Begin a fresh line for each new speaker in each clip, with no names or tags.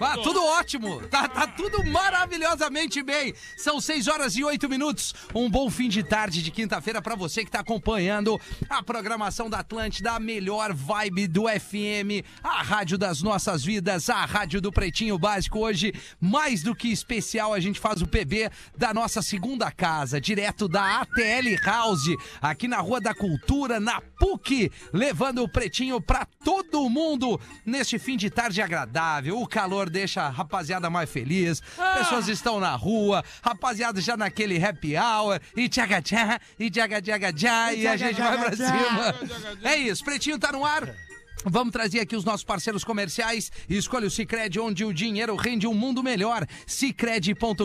Ah, tudo ótimo. Tá, tá tudo maravilhosamente bem. São 6 horas e 8 minutos. Um bom fim de tarde de quinta-feira para você que tá acompanhando a programação da Atlântida, a melhor vibe do FM, a rádio das nossas vidas, a rádio do Pretinho Básico. Hoje, mais do que especial, a gente faz o PB da nossa segunda casa, direto da ATL House, aqui na Rua da Cultura, na PUC, levando o Pretinho pra todo mundo neste fim de tarde agradável. O calor deixa a rapaziada mais feliz, pessoas estão na rua, rapaziada já naquele happy hour, e tchaga tchá, e tchaga tchaga tchá, e a gente vai pra cima. É isso, Pretinho tá no ar. Vamos trazer aqui os nossos parceiros comerciais. Escolha o Cicred, onde o dinheiro rende um mundo melhor. Cicred.com.br,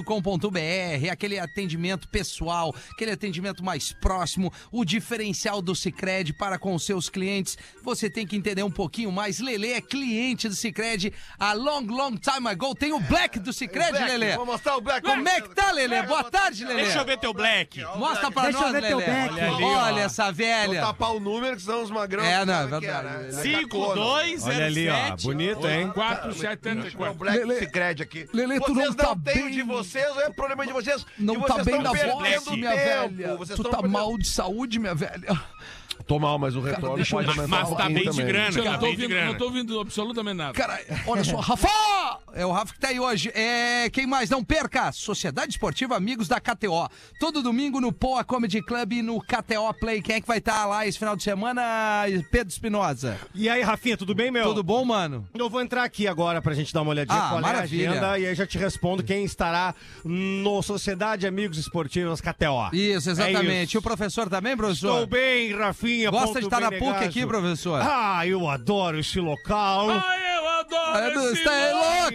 aquele atendimento pessoal, aquele atendimento mais próximo, o diferencial do Cicred para com os seus clientes. Você tem que entender um pouquinho mais. Lele é cliente do Cicred a long, long time ago. Tem o Black do Cicred, Lele.
Vou mostrar o Black.
Como é que tá, Lele? Boa tarde, Lele.
Deixa eu ver teu black.
Mostra pra
Deixa eu
nós,
ver teu
Lele.
Black.
Olha,
ali,
Olha essa
Vou
velha.
tapar o número, que senão os magrão.
É, não, é verdade. Ele
5, 2, 0,
Olha ali, ó.
7,
Bonito, hein?
4,
É o
74.
Black
Lele-
Secret aqui.
Lele, tu
vocês
não tá bem.
de vocês, é problema de vocês.
Não tá bem na
perdendo
voz, minha velha.
Vocês
Tu
estão
tá
perdendo-
mal de saúde, minha velha.
Tô mal, mas o retorno
deixa eu-
pode aumentar
Mas
um
tá bem de grana,
Eu
tá
não tô,
de
ouvindo,
grana.
não tô ouvindo absolutamente nada.
Cara, olha só, Rafa! É o Rafa que tá aí hoje. É, quem mais? Não perca! Sociedade Esportiva Amigos da KTO. Todo domingo no Poa Comedy Club e no KTO Play. Quem é que vai estar lá esse final de semana? Pedro Espinosa.
E aí, Rafinha, tudo bem, meu?
Tudo bom, mano?
Eu vou entrar aqui agora pra gente dar uma olhadinha
Ah,
qual
maravilha.
é a agenda e aí já te respondo quem estará no Sociedade Amigos Esportivos KTO.
Isso,
É
exatamente.
isso.
E o professor também, professor?
Estou bem, Rafinha.
Gosta de estar na PUC aqui, professor?
Ah, eu adoro esse local.
Ah, eu adoro
É do
esse
Stay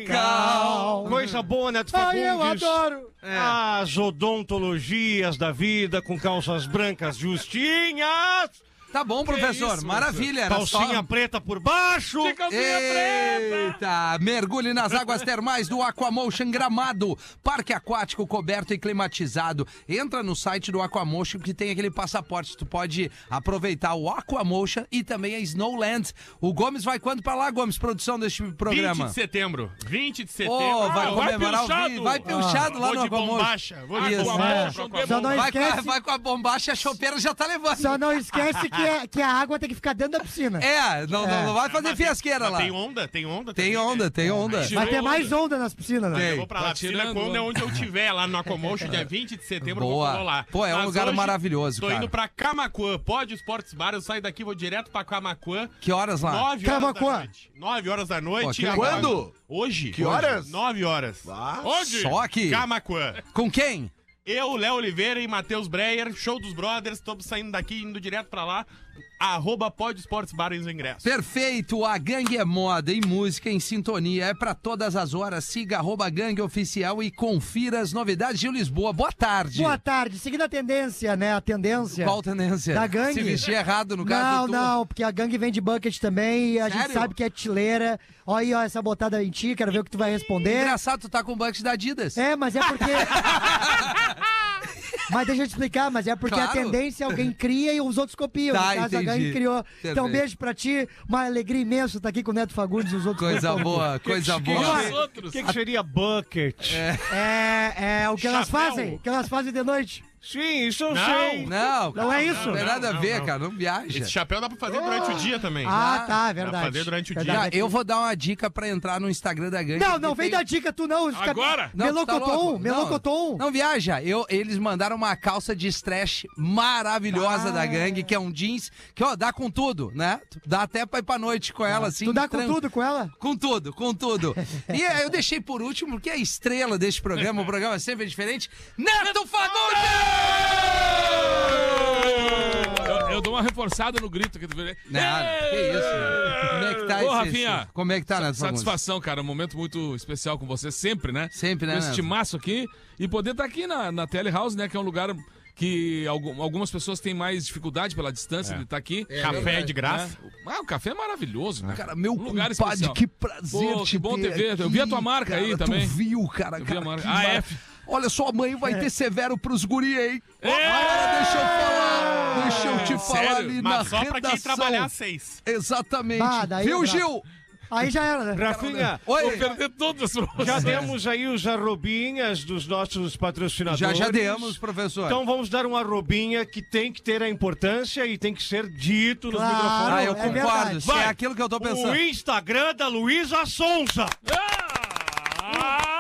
Local.
Coisa boa, Neto
Ai,
Fagundes.
eu adoro.
As odontologias da vida com calças brancas justinhas.
Tá bom, professor.
isso,
Maravilha.
Calcinha
só-
preta por baixo.
De calcinha preta.
Eita! Mergulhe nas águas termais do Aquamotion Gramado. Parque aquático coberto e climatizado. Entra no site do Aquamotion que tem aquele passaporte. Tu pode aproveitar o Aquamotion e também a Snowland. O Gomes vai quando pra lá, Gomes? Produção deste
20
programa.
de setembro. 20 de setembro.
Ô, vai
Ah,
comemorar o
pilchado.
vinho. Vai pilchado lá
Vou
no Aquamotion.
de
Isso.
bombacha.
É.
Vai com, a,
esquece-
vai com a bombacha, a chopeira já tá levando.
Só não esquece que, é- que a água tem que ficar dentro da piscina.
É, não, não, não vai fazer
Mas tem-
fiasqueira lá.
Tem onda, tem onda.
Tem
também,
onda,
né?
tem onda.
Vai ter mais onda nas piscinas, né?
Eu vou pra lá.
Tá
Piscina
tirando
quando é
onda.
onde eu tiver, lá no Aquamotion, dia 20 de setembro,
Boa.
eu vou lá.
Pô, é um
Mas
lugar
hoje,
maravilhoso,
Tô
cara.
indo pra Camacuã, pode Esportes Bar, eu saio daqui, vou direto pra Camacuã.
Que horas lá?
9 horas
Camaquã.
da noite. 9 horas da noite.
Pô, que
agora-
Quando?
Hoje.
Que
Hoje.
horas?
9 horas.
Onde?
Só aqui.
Camacuã.
Com quem?
Eu, Léo Oliveira e Matheus Breyer, show dos brothers, estamos saindo daqui, indo direto pra lá. Arroba Pode Esportes Bar os ingressos.
Perfeito, a gangue é moda e música em sintonia, é pra todas as horas. Siga arroba gangue oficial e confira as novidades de Lisboa. Boa tarde.
Boa tarde. Seguindo a tendência, né? A tendência.
Qual tendência?
Da gangue.
Se vestir errado no caso
Não,
do
não, porque a gangue vem de bucket também e a gente
Sério?
sabe que é tileira. Olha aí, ó, essa botada em ti, quero ver o que tu vai responder.
Engraçado, tu tá com o bucket da Adidas.
É, mas é porque. mas deixa eu te explicar, mas é porque
Claro.
a tendência alguém cria e os outros copiam.
Tá,
no caso, a
entendi.
gangue criou. Então, beijo pra ti, uma alegria imensa estar aqui com o Neto Fagundes e os outros.
Coisa boa, coisa
que-
boa.
Os outros.
O que, que seria bucket?
É, é o que elas
Chapéu.
fazem, o que elas fazem de noite.
Sim, isso eu
Não.
sei.
Não,
Não é isso?
Não tem nada a ver,
não.
cara, não viaja.
Esse chapéu dá pra fazer durante o dia também.
Ah, tá, é
Dá
verdade.
pra fazer durante o dia.
Verdade.
eu vou dar uma dica pra entrar no Instagram da gangue.
Não, não vem
tem-
dar dica tu não. fica-
Agora?
Não, tá
Melocoton,
louco?
melocoton.
Não, não viaja. Eu, eles mandaram uma calça de stretch maravilhosa
Ah.
da gangue, que é um jeans que, ó, dá com tudo, né? Dá até pra ir pra noite com ela, assim.
Tu dá com
tran-
tudo com ela?
Com tudo, com tudo. e aí eu deixei por último, porque a estrela deste programa, o programa sempre é diferente, Neto Fagundes!
Eu, eu dou uma reforçada no grito aqui. tu vê?
Nada, que isso. Como é que tá
Ô,
esse-
Rafinha.
Como é que tá, Neto Fagundes?
Satisfação, cara. Um momento muito especial com você, sempre, né?
Sempre, né,
Com esse timaço aqui. E poder estar aqui na, na Telehouse, né? Que é um lugar que algum- algumas pessoas têm mais dificuldade pela distância de estar aqui.
Café de graça.
Né? Ah, o café é maravilhoso, né?
Cara, meu
Um lugar
compadre,
especial.
que prazer
Pô,
te
que bom
ter
te ver. Eu
aqui,
vi a tua marca aí
cara,
também.
Tu viu, cara.
Eu vi
cara
a marca.
que
Ah,
mar-
F.
Olha só, amanhã vai ter severo pros guri, hein?
É!
Agora deixa eu falar. Deixa eu te falar
Sério?
ali na
Mas só pra quem
redação.
trabalhar às seis.
Exatamente.
Bah, daí
Viu, Gil?
Aí já era, né?
Rafinha,
Oi.
Vou perder todas as
já demos aí os arrobinhas dos nossos patrocinadores.
Já, já demos, professor.
Então vamos dar uma arrobinha que tem que ter a importância e tem que ser dito nos
Claro.
microfones.
ah, eu
é
concordo.
verdade.
Se é
Vai.
aquilo que eu tô pensando.
O Instagram da Luísa Sonza.
Ah,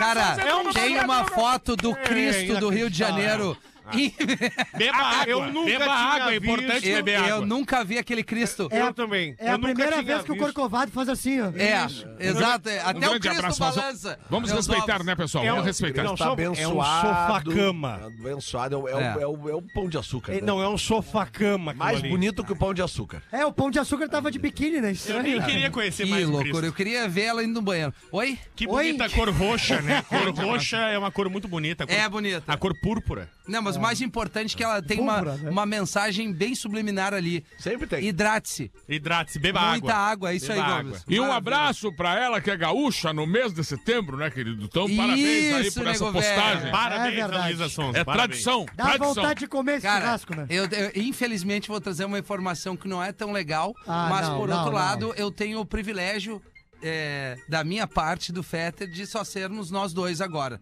Cara,
é um
tem uma foto do Cristo do Rio de Janeiro.
Beba água.
eu nunca
Beba
tinha
água. É importante
eu,
beber
eu
água.
nunca vi aquele Cristo.
É
eu também.
É
Eu
a primeira vez que o. Corcovado faz assim, ó.
É, exato. é. Até o
grande
Cristo
abraço.
Balança.
Vamos, respeitar,
ovos.
né, pessoal?
É
Vamos
um-
respeitar.
Não,
Tá abençoado.
é um sofá-cama.
Abençoado. É, o- é, o-
É.
é o, é o pão de açúcar. Né?
Não, é um sofá-cama.
Mais
ali.
bonito que o pão de açúcar.
É, o Pão de Açúcar tava de biquíni, né?
Eu
Estranho.
nem
né?
queria conhecer
Que
mais o
loucura.
Cristo.
Eu queria ver ela indo no banheiro. Oi?
Que bonita cor roxa, né? Cor roxa é uma cor muito bonita.
É bonita.
A cor púrpura.
Não, mas o mais importante é que ela tem uma,
né?
uma mensagem bem subliminar ali.
Sempre tem.
Hidrate-se.
Hidrate-se, beba
Muita
água.
água. É isso
Beba
aí,
água.
Gomes.
E um abraço pra ela que é gaúcha no mês de setembro, né, querido? Então, parabéns aí
Isso,
por essa postagem.
Parabéns,
É.
Luísa Sonza.
É
parabéns.
tradição,
Dá
tradição.
vontade de comer esse
Cara,
churrasco, né?
eu, eu, infelizmente vou trazer uma informação que não é tão legal,
Ah,
mas
não,
por
não,
outro
não.
lado, eu tenho o privilégio é, da minha parte do Fetter de só sermos nós dois agora.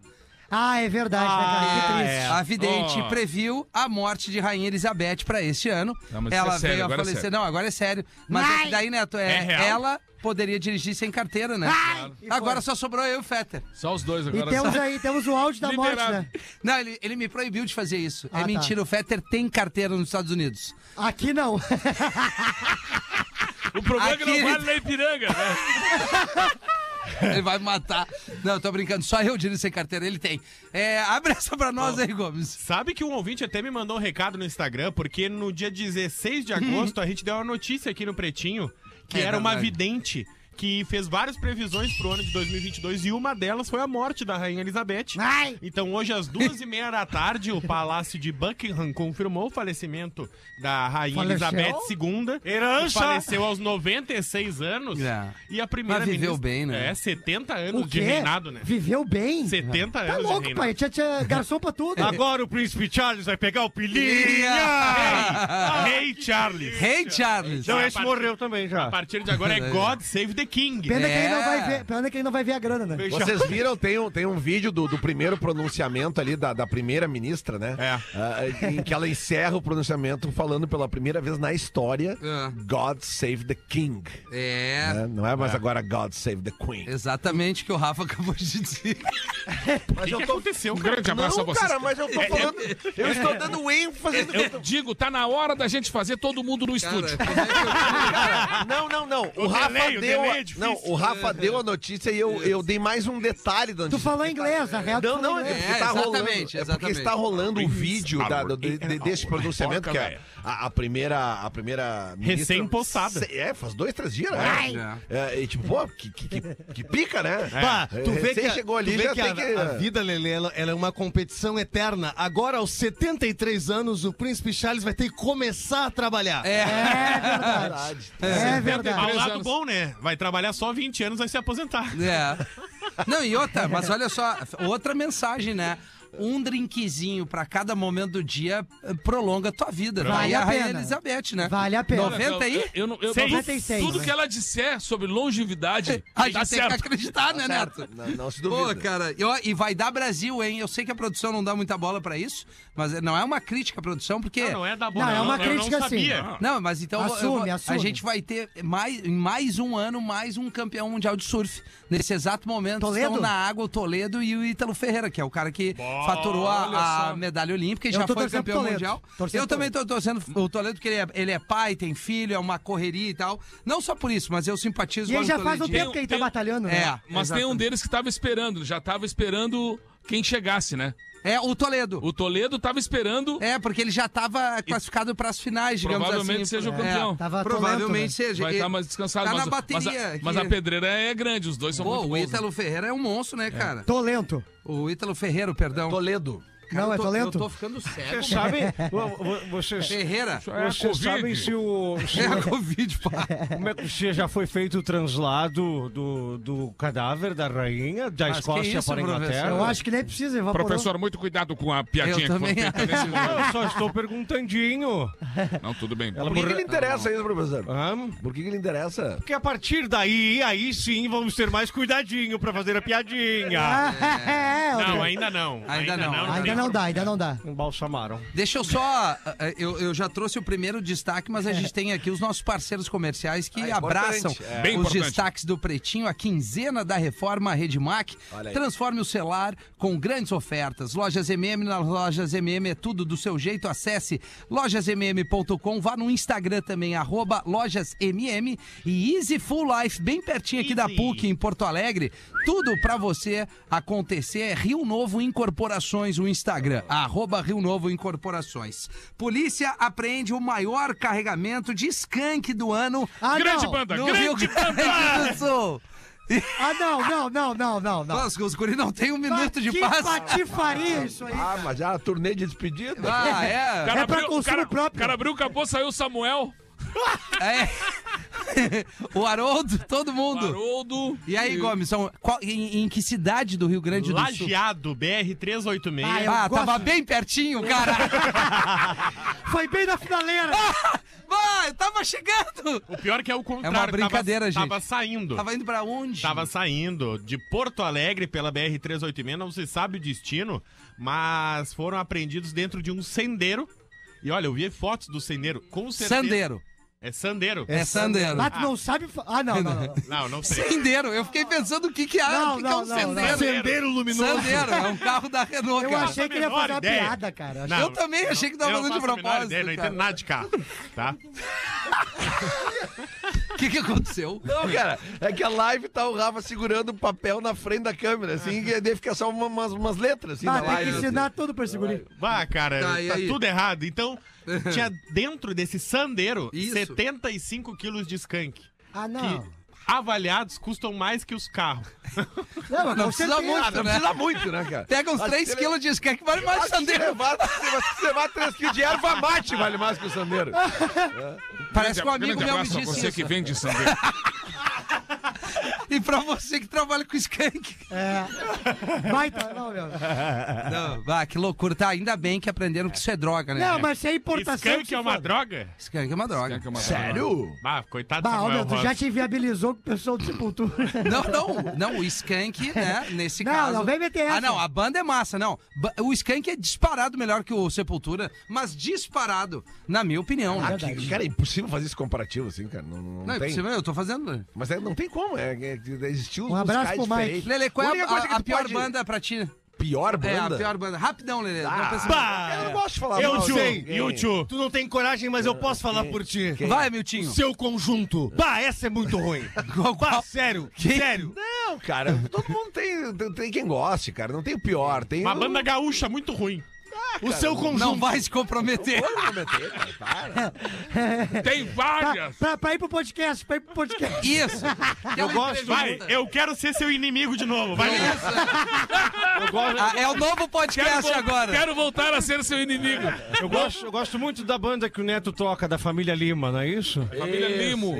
Ah, é verdade, né, cara? Que triste.
A vidente
Oh.
previu a morte de Rainha Elizabeth para este ano.
Não, mas isso
ela
é sério,
veio a
agora é
falecer.
sério.
não, agora é sério. Mas é que daí, Neto, é,
É real?
ela poderia dirigir sem carteira, né?
E
Agora só sobrou eu e o Fetter.
Só os dois
E
agora.
temos aí, temos o áudio da morte,
Liberado.
né?
Não, ele, ele me proibiu de fazer isso.
Ah,
é
tá.
mentira, o Fetter tem carteira nos Estados Unidos.
Aqui não.
O problema é que
Aqui-
não vale na Ipiranga, né?
Ele vai matar. Não, tô brincando. Só eu dirijo sem carteira, ele tem. É, abre essa pra nós aí, Gomes.
Sabe que um ouvinte até me mandou um recado no Instagram, porque no dia 16 de agosto a gente deu uma notícia aqui no Pretinho que
É
era uma
verdade.
vidente que fez várias previsões pro ano de 2022 e uma delas foi a morte da Rainha Elizabeth.
Ai!
Então hoje às duas e meia da tarde o Palácio de Buckingham confirmou o falecimento da Rainha
Faleceu?
Elizabeth II.
Herança.
Faleceu aos 96 anos.
É.
E a primeira
Mas viveu
ministra-
bem, né?
É, 70
O
anos de reinado, né?
Viveu bem?
70
Tá
anos de
louco, pai. Tinha, tinha garçom pra tudo.
Agora o príncipe Charles vai pegar o pilinha.
Rei Charles.
Hey, Charles.
Não, esse morreu também
A
já.
partir de agora é God Save the King.
Pena, que ele não
É.
vai ver, pena que ele não vai ver a grana, né?
Vocês viram, tem um, tem um vídeo do, do primeiro pronunciamento ali da, da primeira ministra, né?
É.
Ah, em que ela encerra o pronunciamento falando pela primeira vez na história
É.
God Save the King.
É,
né? Não é mais agora God Save the Queen.
exatamente o que o Rafa acabou de dizer.
O que, que aconteceu,
Um
cara?
grande abraço a
Não,
vocês.
cara, mas eu tô falando. Eu estou dando ênfase.
Eu digo, tá na hora da gente fazer todo mundo no estúdio.
Cara, é eu-
Não, não, não. O,
O
Rafa deu.
É difícil.
não, o Rafa deu a notícia e eu, eu dei mais um detalhe da
Tu
notícia.
falou inglês, a real tu
Não, não, é porque
É,
tá rolando.
exatamente,
É porque está rolando o vídeo da- do- de- de- desse pronunciamento, que é a, a primeira. A primeira. Se- É, faz dois, três dias, né? É, e tipo, pô, que, que, que, que pica, né?
Pá, tu vê que,
chegou ali,
tu vê
já
que
tem
a,
que-
a vida, Lelê, ela, ela é uma competição eterna. Agora, aos 73 anos, o príncipe Charles vai ter que começar a trabalhar.
É,
É verdade. É
Ao
verdade.
lado
anos.
bom, né? Vai trabalhar só 20 anos, vai se aposentar.
é. Não, e outra, mas olha só, outra mensagem, né? Um drinkzinho pra cada momento do dia eh, prolonga a tua vida.
Vale
Aí
a
a Rainha
pena.
Elizabeth, né?
Vale a pena.
90 aí?
Eu, eu, não- eu,
Seis.
96,
Tudo
né?
que ela disser sobre longevidade,
A
tá
gente tem que
certo.
acreditar, né, Neto?
Não, não se
Pô,
duvida.
cara, e, ó, e vai dar Brasil, hein? Eu sei que a produção não dá muita bola pra isso, mas não é uma crítica à produção, porque.
Não, não é da boa.
Não, é uma
eu
crítica,
não
sim.
Não, mas então eu vou-
Assume,
a
assume.
gente vai ter mais, em mais um ano, mais um campeão mundial de surf. Nesse exato momento
Toledo?
estão na água o Toledo e o Ítalo Ferreira, que é o cara que faturou a, a medalha olímpica e
Eu
já foi campeão
Toledo.
mundial.
Torcendo
Eu também tô torcendo o Toledo, porque ele é, ele é pai, tem filho, é uma correria e tal. Não só por isso, mas eu simpatizo
E ele
com o
já faz um tempo que ele tá
tem-
batalhando, né?
É,
Mas tem um
exatamente.
deles que tava esperando, já tava esperando quem chegasse, né?
É, o Toledo.
O Toledo tava esperando,
É, porque ele já estava classificado para as finais, digamos
provavelmente
assim.
seja o
É,
campeão.
Tava
Provavelmente
tolento,
seja.
Vai estar mais descansado.
Tá
mas,
na
mas
bateria.
a,
que-
mas a pedreira é grande, os dois são
Pô,
muito
o
bons. né?
Ítalo Ferreira é um monstro, né, cara?
Tô lento.
O Ítalo Ferreira, perdão.
Toledo.
Não, é
eu tô,
talento.
Eu tô ficando cego.
Vocês sabem? vo- vo- Vocês,
Ferreira.
É
vocês sabem se o. se
É a
o-
Covid, pá.
como é que se já foi feito o translado do, do cadáver da rainha da
Mas que
Escócia
isso,
para a? Inglaterra?
Eu acho que nem precisa, evaporou.
Professor, muito cuidado com a piadinha
Eu
que feita
acho.
nesse.
Eu só estou perguntandinho.
Não, tudo bem.
Ela
Por que, que
morreu-
ele interessa isso, professor?
Hã?
Por que, que ele interessa?
Porque a partir daí, aí sim vamos ter mais cuidadinho pra fazer a piadinha.
Ah, é,
Não, ainda não.
Ainda não.
Ainda
tem
não dá, ainda não dá.
Embalsamaram.
Deixa eu só. eh, Eu, eu já trouxe o primeiro destaque, mas a gente tem aqui os nossos parceiros comerciais que
Ah, é
abraçam
importante, é.
Bem
os
importante.
destaques do Pretinho, a quinzena da reforma Redmac.
Olha aí.
Transforme o celular com grandes ofertas. Lojas MM, nas lojas MM é tudo do seu jeito. Acesse lojasmm.com, vá no Instagram também, arroba lojasmm e Easy Full Life, bem pertinho aqui da
Easy.
PUC, em Porto Alegre. Tudo pra você acontecer é Rio Novo Incorporações, o Instagram, arroba Rio Novo Incorporações. Polícia apreende o maior carregamento de skunk do ano
Ah,
Grande
não.
banda,
no
grande
Rio Grande do Sul.
Ah, não, não, não, não, não, não.
Nossa, os guri não tem um minuto de
que
paz.
patifaria isso aí.
Ah, mas já a turnê de despedida?
Ah, é.
cara
É pra
abriu- o
consumo
cara-
próprio.
O cara abriu o capô, saiu o Samuel,
é. o Haroldo, todo
o
mundo.
Haroldo.
E aí, Gomes, são, qual- em, em que cidade do Rio Grande do Sul?
Lajeado, BR-386.
Ah, eu
Ah,
gosto.
tava bem pertinho, cara.
Foi bem na finaleira.
Vai, tava chegando.
O pior que é o contrário.
É uma brincadeira,
tava,
gente.
Tava saindo.
Tava indo pra onde?
Tava saindo de Porto Alegre pela BR-386, não se sabe o destino, mas foram apreendidos dentro de um sendeiro. E olha, eu vi fotos do sendeiro, com certeza.
Sandeiro.
É sandeiro.
É sandeiro.
Lá tu não sabe. fa- Ah, não, não, não.
Não, não sei.
Sendeiro. Eu fiquei pensando o que que, é,
Não,
o que,
não,
que é um
não, não.
sendeiro.
Sendeiro luminoso.
Sandeiro, é um carro da Renault,
Eu
cara.
achei que ele ia fazer uma
ideia.
piada, cara.
Não,
Eu também achei que tava
não
fazendo de
faço a menor
propósito,
ideia, não
cara.
entendo nada de carro, tá?
O que que aconteceu?
Não, cara, é que a live tá o Rafa segurando o papel na frente da câmera, assim, que daí fica só uma- umas, umas letras, assim,
Ah,
na
tem que
live.
ensinar tudo pra esse guri.
Vá, cara,
Tá,
tá,
e aí?
tudo errado. Então, tinha dentro desse sandeiro
Isso.
75 quilos de skunk.
Ah,
Que
não.
avaliados custam mais que os carros.
Não, mas
Não
com
precisa
certeza.
muito,
Ah, não
né?
precisa muito, né, cara?
Pega uns
Acho
3
que ele-
quilos de skunk, vale mais
Acho que se
sandeiro.
se levar 3 quilos de erva mate vale mais que o sandeiro.
Parece que um amigo meu me disse
você
isso.
que vende sandeiro.
E pra você que trabalha com skunk.
É. Baita, não, meu.
Não, ah, que loucura. Tá, ainda bem que aprenderam que isso é droga, né?
Não, mas se é importação.
Skunk
que se
é uma
foda.
droga?
Skunk é uma droga.
Skunk é uma
Sério?
Ah, coitado do
Bah,
Samuel
meu, tu já te inviabilizou com o pessoal do Sepultura.
Não, não, não, o Skank, né, nesse
Não,
caso...
não vem meter essa.
Ah, não, a banda é massa, não. O Skank é disparado melhor que o Sepultura, mas disparado, na minha opinião.
Ah,
né?
que- cara, é impossível fazer esse comparativo assim, cara. Não, não,
Não, é
tem.
possível, eu tô fazendo...
Mas é- não tem como, é, é, existiu
Um abraço pro Mike.
Lele, qual é a,
coisa que
a- a pior
pode-
banda pra ti?
Pior
É,
banda?
a pior banda. Rapidão, Lele. não
Ah, Eu não gosto de falar
Eu
mal
sei,
ninguém.
YouTube. Tu não tem coragem, mas eu posso falar por ti.
Vai, Miltinho.
Seu conjunto. Bah, essa é muito ruim. Bah, sério,
Que?
sério.
Não, cara, todo mundo tem, tem, tem quem goste, cara. Não tem o pior. Tem
Uma
o-
banda gaúcha muito ruim.
O seu conjunto.
Não vai se comprometer.
Pode prometer, cara, para.
Tem
Pra,
várias.
pra, pra ir pro podcast, pra ir pro podcast.
Isso.
Eu gosto. Vai, eu quero ser seu inimigo de novo. Vai.
Ah, é o novo
Quero,
podcast
vol-
agora.
quero voltar a ser seu inimigo.
Eu gosto, eu gosto muito da banda que o Neto toca, da família Lima, não é isso?
Família Limo.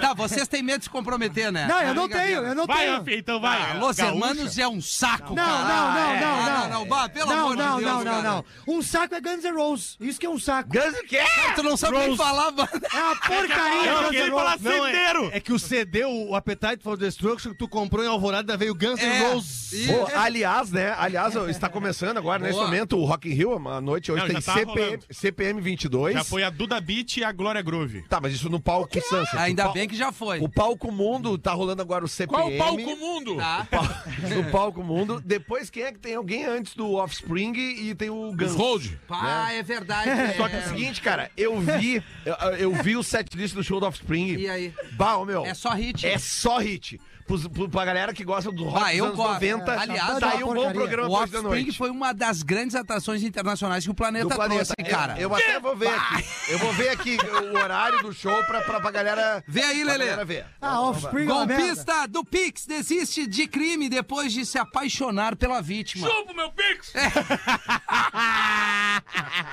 Tá, vocês têm medo de se comprometer, né?
Não, eu não
Brincadeira.
tenho, eu não
Vai,
tenho.
Rafinha, então vai.
Ah, Los
Gaúcha.
Hermanos é um saco,
Não,
cara.
não, não,
É.
não,
Ah,
não.
não, não, pelo
não,
amor
não,
de Deus,
não, não,
cara.
não. Um saco é Guns N' Roses. Isso que é um saco.
Guns o quê?
Tu não sabe nem
Rose.
falar, mano.
É uma porcaria,
Eu
Guns
queria
N'
falar.
Não, é, é que o CD, o Appetite for Destruction, que tu comprou em Alvorada, veio Guns N'
É.
Roses.
Pô, aliás, né? Aliás, está começando agora, nesse momento, o Rock in Rio, a noite hoje
Não,
tem
tá
CPM,
rolando.
CPM 22.
Já foi a Duda Beat e a Glória Groove.
Tá, mas isso no palco Sunset.
Ainda
O
bem que já foi.
O palco mundo tá rolando agora o CPM.
Qual o palco mundo?
Tá?
No palco mundo. Depois, quem é que tem alguém antes do Offspring e tem o Guns?
Hold.
Pá, é verdade.
Só que é o seguinte, cara, eu vi, eu, eu vi o setlist do show do Offspring.
E aí?
Bah, ô, meu.
É só hit.
É só hit. Pros, pro- pra galera que gosta do rock
Ah,
dos
eu
anos
gosto.
90,
Aliás,
tá
é
aí
uma
um bom programa
O
depois da
Offspring
noite.
foi uma das grandes atrações internacionais que o planeta,
do planeta.
trouxe, cara.
Eu, eu até vou ver aqui. Eu vou ver aqui o horário do show pra, pra, pra galera.
Vê aí, Lelê.
galera ver.
Ah, Offspring é.
Golpista do Pix desiste de crime depois de se apaixonar pela vítima.
Chupa meu Pix!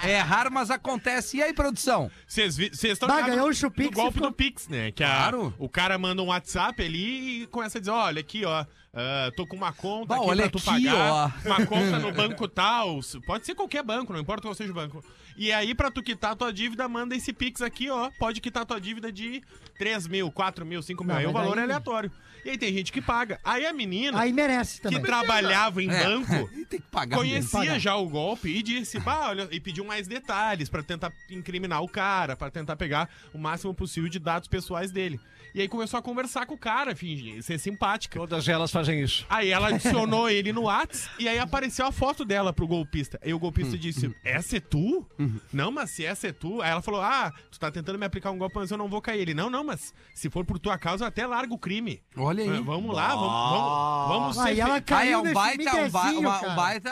É raro, mas acontece. E aí, produção?
Vocês estão ligados
ganhou
no-
o Chupix
no golpe
ficou-
do Pix, né? Que a-
Claro.
o cara manda um WhatsApp ali e começa a dizer, olha, aqui, ó, ah, tô com uma conta
Bah,
aqui
olha
pra tu
aqui,
pagar, uma conta no banco tal, pode ser qualquer banco, não importa qual seja o banco. E aí, pra tu quitar a tua dívida, manda esse Pix aqui, ó, pode quitar a tua dívida de 3 mil, 4 mil, 5 mil,
Não,
aí o valor
aí-
é aleatório. E aí tem gente que paga. Aí a menina,
Aí merece
que
também.
trabalhava em
É.
banco...
Tem que pagar. mesmo.
Conhecia
pagar.
já o golpe e disse, bah, olha, e pediu mais detalhes pra tentar incriminar o cara, pra tentar pegar o máximo possível de dados pessoais dele. E aí começou a conversar com o cara, fingir ser simpática.
Todas elas fazem isso.
Aí ela adicionou ele no Whats e aí apareceu a foto dela pro golpista. Aí o
Hum,
golpista disse: Essa é tu? Não, mas se essa é tu. Aí ela falou: Ah, tu tá tentando me aplicar um golpe, mas eu não vou cair. Ele: Não, não, mas se for por tua causa, eu até largo o crime.
Olha aí.
Ah, Vamos lá, vamos, vamos, vamos
Aí
ser.
ela
Ah, é
caiu
um baita, um, ba- uma- um baita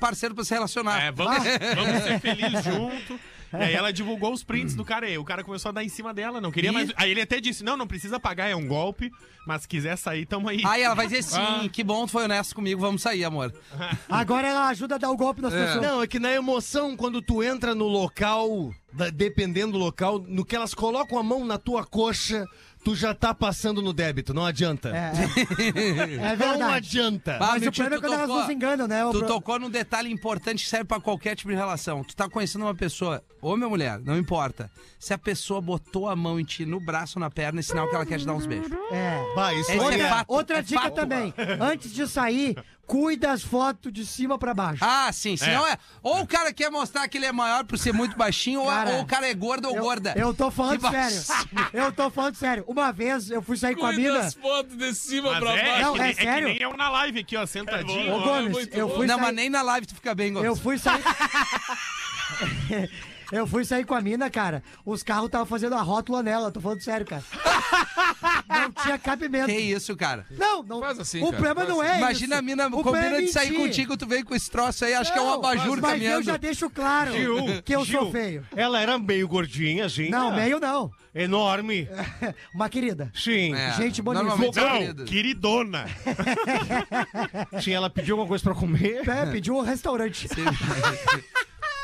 parceiro pra se relacionar.
É, vamos, vamos ser felizes junto. E aí ela divulgou os prints do cara aí. O cara começou a dar em cima dela, não queria
E?
mais. Aí ele até disse: não, não precisa pagar, é um golpe. Mas se quiser sair, tamo aí.
Aí ela vai dizer sim,
Ah.
que bom, tu foi honesto comigo, vamos sair, amor.
Agora ela ajuda a dar o golpe nas pessoas.
Não, é que na emoção, quando tu entra no local, dependendo do local, no que elas colocam a mão na tua coxa, tu já tá passando no débito, não adianta.
É, é
Não
verdade.
adianta.
Bah,
Mas o problema é quando elas
tocou-
nos enganam, né? o
Tu
pro-
tocou num detalhe importante que serve pra qualquer tipo de relação. Tu tá conhecendo uma pessoa, homem ou mulher, não importa. Se a pessoa botou a mão em ti, no braço ou na perna, é sinal que ela quer te dar uns beijos.
É.
Bah, isso
é
é...
fato.
Outra
é
dica
fato.
também. Antes de sair, cuida as fotos de cima pra baixo.
Ah, sim. Senão é. Ou o cara quer mostrar que ele é maior por ser muito baixinho, ou,
Cara,
ou o cara é gordo ou
eu,
gorda.
eu tô falando
Que
sério. Eu tô falando sério. Uma vez eu fui sair com a
Cuida
mina.
as fotos de cima
Mas
pra
é,
baixo.
Não,
que,
é
nem- é que
sério?
nem eu na live aqui, ó, sentadinho.
Ô,
Ah,
Gomes,
muito
eu
bom.
fui
Não,
sair.
mas nem na live tu fica bem, Gomes.
Eu fui sair. eu fui sair com a mina, cara. Os carros estavam fazendo a rótula nela. Tô falando sério, cara. Não tinha cabimento.
Que isso, cara?
Não, não.
Faz assim,
o
cara,
problema
faz
não é
Imagina
isso.
a mina
O
combina
é
de sair contigo, tu vem com esse troço aí, acho que é um
Não,
abajur
mas
caminhando.
eu já deixo claro
Gil,
que eu
Gil.
sou feio.
Ela era meio gordinha, assim.
Não,
né?
meio não.
Enorme.
Uma querida.
Sim.
É,
Gente bonita.
Não, queridona.
Sim, ela pediu alguma coisa pra comer.
É, pediu um restaurante.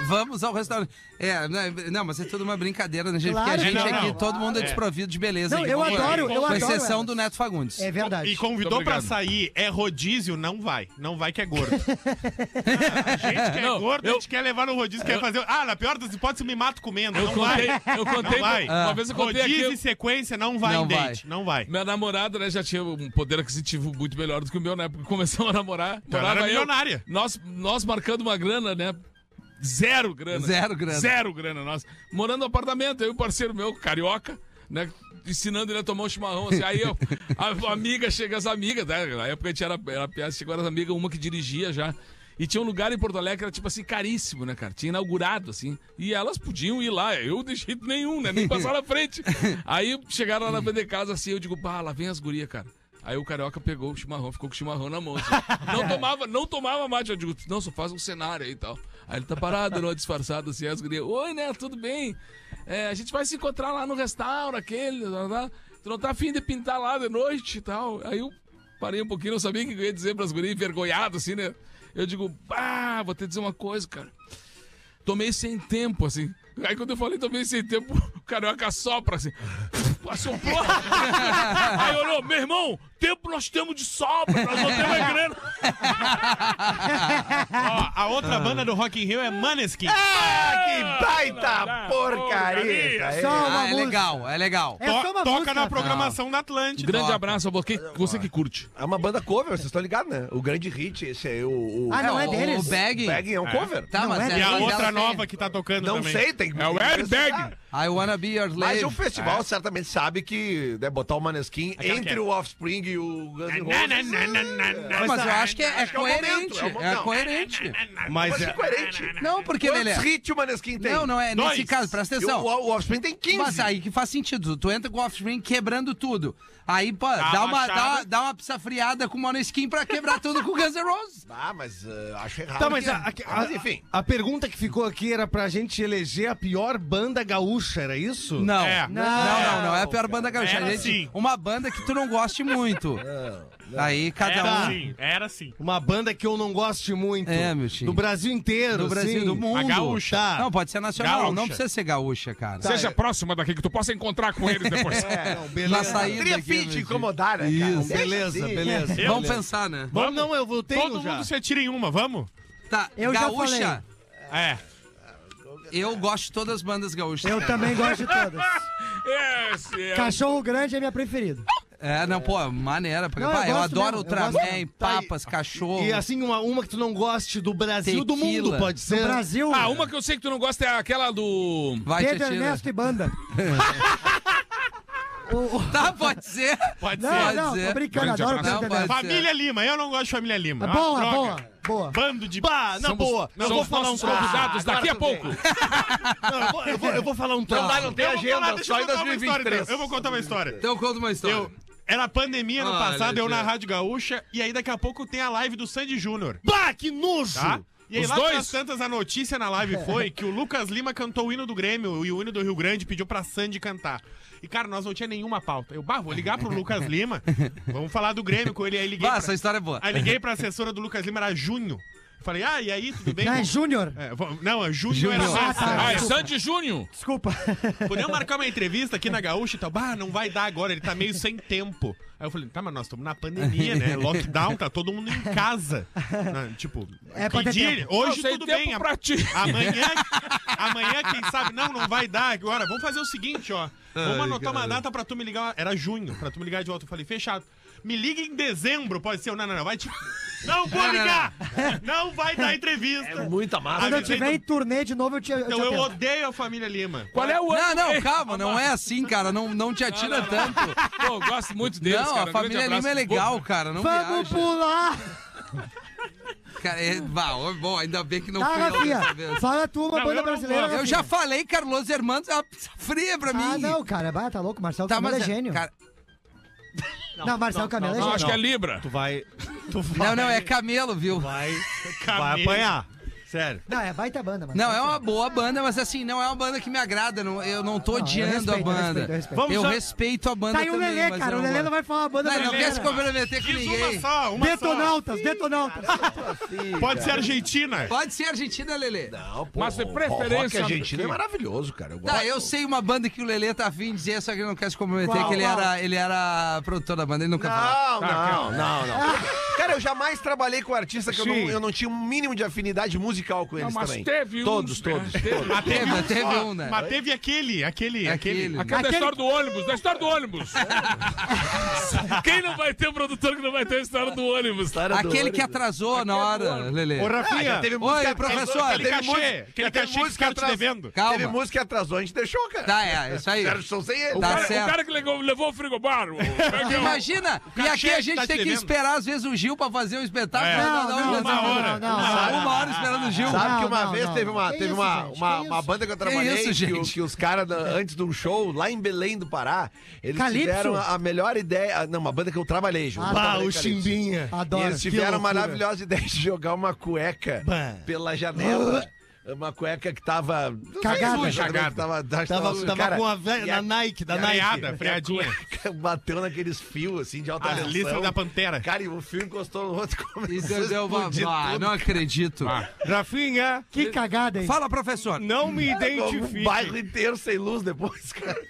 Vamos ao restaurante. É, não, não, mas é tudo uma brincadeira, né, gente? Porque a
Claro,
gente
não,
aqui,
não.
todo mundo é desprovido de beleza.
Não, eu adoro, eu
Com
adoro
exceção
elas.
do Neto Fagundes.
É verdade.
E convidou pra sair, é rodízio, não vai. Não vai que é gordo. a gente que é gordo, a
eu-
gente quer levar no rodízio, quer fazer... Ah, na pior das hipóteses, me mato comendo.
Eu
não
contei,
vai.
eu contei,
Não vai.
uma vez eu contei
Rodízio
aqui.
e sequência, não vai
Não
em date. Não vai.
Minha namorada, né, já tinha um poder aquisitivo muito melhor do que o meu, né? Porque começamos a namorar.
Então
morava
era
eu,
milionária.
Nós, nós marcando uma grana, né? Zero grana.
Zero grana.
Zero grana, nós. Morando no apartamento, eu e o parceiro meu, carioca, né? Ensinando ele a tomar um chimarrão, assim. Aí eu, a, amiga, chega as amigas, né? Na época a gente era, era piada, chegou as amigas, uma que dirigia já. E tinha um lugar em Porto Alegre que era, tipo assim, caríssimo, né, cara? Tinha inaugurado, assim. E elas podiam ir lá. Eu de jeito nenhum, né? Nem passar na frente. Aí chegaram lá na frente de casa, assim, eu digo, pá, lá vem as gurias, cara. Aí o carioca pegou o chimarrão, ficou com o chimarrão na mão. assim. Não tomava, não tomava mate. Eu digo, não, só faz um cenário aí e tal. Aí ele tá parado, não, disfarçado assim, as gurias. Oi, né, tudo bem? É, a gente vai se encontrar lá no restaurante, aquele, tá? Tu não tá afim de pintar lá de noite e tal. Aí eu parei um pouquinho, não sabia o que eu ia dizer pras gurias, envergonhado assim, né? Eu digo, ah, vou te dizer uma coisa, cara. Tomei sem tempo, assim. Aí quando eu falei tomei sem tempo, o carioca sopra assim. Assoprou. Aí olhou, meu irmão, tempo nós temos de sobra, nós não temos é grana.
Ó, a outra banda do Rock in Rio é Maneskin.
Ah, que baita
Ah,
porcaria!
porcaria.
Só uma
Ah, é
música.
legal, é legal.
É só uma
toca
música.
na programação da Atlântida.
Grande
Toca.
abraço a você, você que curte.
É uma banda cover, vocês estão ligados, né? O grande hit, esse é o. o
Ah, não é
o-
deles?
O Bag.
Bag é um cover.
Tá,
Não
mas
é
E a
delas
outra
tem-
nova que tá tocando
Não
também.
sei, tem que.
É o Airbag.
I wanna be your slave.
Mas o festival certamente sabe que né, botar o Maneskin
Aquela
entre
é-
o Offspring e o Guns N' Roses.
na, na, na, na.
Mas eu acho que é, é
é o momento,
coerente.
é o
É
não.
coerente.
Mas
Mas é coerente.
Não, porque,
Quantos
Lelê.
hits o Maneskin tem?
Não, não é. Nesse
Dois.
caso, presta
E
atenção.
o, o Offspring tem 15.
Mas aí que faz sentido. Tu entra com o offspring quebrando tudo. Aí, pô, dá uma, dá, uma, dá uma pizza friada com Moneskin pra quebrar tudo com Guns N' Roses.
Ah, mas uh, acho errado.
Tá, mas
que-
a, a-
Ah, mas enfim.
a pergunta que ficou aqui era pra gente eleger a pior banda gaúcha, era isso?
Não.
É.
não, não, não, é a pior banda gaúcha.
Era
A gente-
sim.
Uma banda que tu não goste muito. Aí cada
Era
um.
assim, era assim.
Uma banda que eu não goste muito.
É, meu tio.
Do Brasil inteiro,
Do Brasil,
assim.
do mundo.
A gaúcha.
Tá.
Não, pode ser nacional,
Gaúcha.
não precisa ser gaúcha, cara.
Seja próxima daqui que tu possa encontrar com eles depois.
É, não,
Na
beleza.
saída aqui,
fim
tio.
incomodar, né, cara?
Isso.
Beleza,
assim.
beleza.
Vamos pensar, né?
Vamos, não, eu vou tenho
Todo
já.
mundo se tira em uma, vamos?
Tá,
Eu já
gaúcha.
É.
Eu gosto de todas as bandas gaúchas.
Eu também gosto de todas.
Esse é
Cachorro Grande é minha preferida.
É, não, pô, maneira. Pra...
Não, eu
eu,
gosto
adoro
mesmo, eu
Ultraman,
gosto.
Tá,
papas, cachorro.
E assim, uma, uma que tu não goste do Brasil, do
Tequila.
mundo, pode
Do
ser?
Brasil,
Ah, uma que eu sei que tu não gosta é aquela do.
Vai,
Pedro
Tietchan.
Ernesto e Banda. O- o-
Tá, pode ser.
Pode
Não,
ser.
não, tô brincando,
Grande
adoro
abraço.
Pedro
Não,
Ernesto.
Família Lima, eu não gosto de Família Lima.
É
uma
boa,
droga.
boa, boa.
Bando de...
Bah, na boa. eu
são
vou
os
falar um
nossos
troço.
convidados daqui a pouco.
Não, eu, vou, eu, vou, eu vou falar um troço.
Não dá, não tem
Eu vou
agenda,
falar, deixa
só
eu
em
contar uma história,
2023.
então. Eu vou contar uma história.
Então conta uma história.
Eu, era pandemia no
Olha,
passado, eu na. Rádio Gaúcha, e aí daqui a pouco tem a live do Sandy Júnior,
Bah, que nojo!
tá? E aí
Os
lá
dois?
pelas tantas a notícia na live foi que o Lucas Lima cantou o hino do Grêmio e o hino do Rio Grande pediu pra Sandy cantar. E cara, nós não tinha nenhuma pauta. Eu, bah, vou ligar pro Lucas Lima, vamos falar do Grêmio com ele. Aí liguei,
Bah,
pra,
essa história é boa.
aí liguei pra assessora do Lucas Lima, era Junho. Falei, ah, e aí, tudo bem?
Não, é Júnior.
É, não, é Júnior era.
Ah, tá.
Ah, é Sandy Júnior.
Desculpa.
Podemos marcar uma entrevista aqui na Gaúcha e tal. Bah, não vai dar agora, ele tá meio sem tempo. Aí eu falei, tá, mas nós estamos na pandemia, né? Lockdown, tá todo mundo em casa. Não, tipo,
É pra
que
ter
dia?
tempo.
Hoje
Não,
tudo
tempo
bem.
pra ti.
Amanhã, amanhã, quem sabe, não, não vai dar agora. Vamos fazer o seguinte, ó. Vamos anotar uma data pra tu me ligar. Era junho, pra tu me ligar de volta. Eu falei, fechado. Me liga em dezembro, pode ser. Não, não, não, vai te. Não vou ligar! Não vai dar entrevista.
É muita massa.
Quando eu tiver em turnê de novo, eu te, eu te
Então eu
atendo.
odeio a família Lima.
Qual é o
Não,
ano?
não, calma, não é assim, cara. Não, não te atira tanto.
Pô, eu gosto muito deles,
Não,
cara.
a família. Lima é legal, cara. Não
Vamos
viaja.
pular!
Cara, é, bah, bom, ainda bem que não
Tá,
fui eu
Rafinha, fala tu uma
Não,
banda
eu não
brasileira.
Eu já falei, Carlos Hermanos é uma pizza fria pra mim.
Ah, não, cara. Bah, tá louco. Marcelo
Tá, mas
é gênio.
Cara,
Não, Marcelo Camelo é
Não, acho que é Libra.
Tu vai. Tu vai.
não, não, é camelo, viu?
Vai,
Camelo.
vai apanhar. Sério.
Não, é baita banda, mano.
Não, é uma boa banda, mas assim, não é uma banda que me agrada. não- eu não tô
Não, eu
odiando
respeito,
a
eu
banda.
respeito, eu respeito.
Vamos
eu
já-
respeito a banda
Tá aí o
também,
Lelê,
mas
cara.
eu
O Lelê não vai falar uma banda
Não, não quer se
brasileira.
comprometer com
Diz uma
ninguém.
só, uma só.
Detonautas, detonautas.
Pode ser Argentina.
Pode ser Argentina, Lelê.
Não, pô,
Mas de
o
preferência-
rock argentino é maravilhoso, cara. Eu
Tá, eu sei uma banda que o Lelê tá afim de dizer, só que ele não quer se comprometer,
Qual,
que ele
qual?
era, ele era produtor da banda, ele nunca falou.
Não, não, não, não. Cara, eu jamais trabalhei com artista que eu não, eu tinha um mínimo de afinidade musical com eles
mas
também.
teve
todos,
né?
todos,
Teve.
todos.
Mas teve,
Teve,
um
teve um, né?
Mas teve aquele, aquele, aquele.
Aquele.
Da
Aquele-
história do ônibus, da história do ônibus. Quem não vai ter um produtor que não vai ter a história do ônibus?
Aquele que atrasou na hora, Lelê.
Ô,
Ah,
Rafinha.
teve
Oi,
música
professor.
Aquele
teve
cachê,
música-
aquele
teve
cachê que
música
te devendo.
Calma.
Teve música que atrasou, a gente deixou, cara.
Tá, é, isso aí.
Show sem ele.
O
Tá
cara, o cara que levou, levou o frigobar. o-
Imagina, e aqui a gente
tá
tem
te
que
devendo.
esperar, às vezes, o Gil pra fazer um espetáculo.
É.
Não,
Não,
não,
não,
não,
não,
não,
não, não,
Uma,
não.
uma hora esperando o Gil.
Sabe
Não,
que uma
não,
vez
não.
teve, uma,
Que
teve
isso,
uma,
gente,
uma,
que
uma
isso?
banda que eu trabalhei
isso,
que,
gente?
o- que os caras, antes de um show, lá em Belém do Pará, eles
Calypso?
tiveram a, a melhor ideia. Não, uma banda que eu trabalhei junto.
Ah,
trabalhei
o. Chimbinha.
E
Adoro.
eles
Que
tiveram a maravilhosa ideia de jogar uma cueca
Bah.
pela janela. Uma cueca que tava.
Cagada.
Sei,
Cagada.
Tava, tava,
Tava, tava
cara,
com a velha da Nike, da Nike.
Freada, freadinha.
cueca bateu naqueles fios assim de alta
A
tensão.
lista da Pantera.
Cara, e o fio encostou no outro e começou
E deu
a
uma... Ah,
tudo.
não acredito.
Rafinha,
Que cagada, hein?
Fala, professor.
não me
O
identifiquem.
bairro inteiro sem luz depois, cara.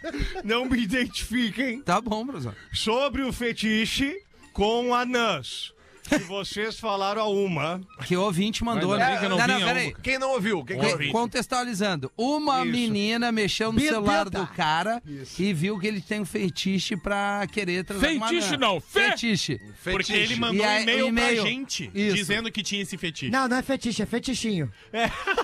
Não me identifiquem
Tá bom, professor.
sobre o fetiche com anãs. Que vocês falaram a uma.
Que o ouvinte mandou, né?
que não
não, não, peraí.
Quem não ouviu? Quem que
Que-? Contextualizando, uma
Isso.
menina mexeu no
Bebeta.
celular do cara e viu que ele tem um fetiche pra querer transar
Feitiço não, fe-
Fetiche.
Porque ele mandou
E
um e-mail
e-mail.
pra gente
Isso.
dizendo que tinha esse fetiche.
Não, não é fetiche, é fetichinho.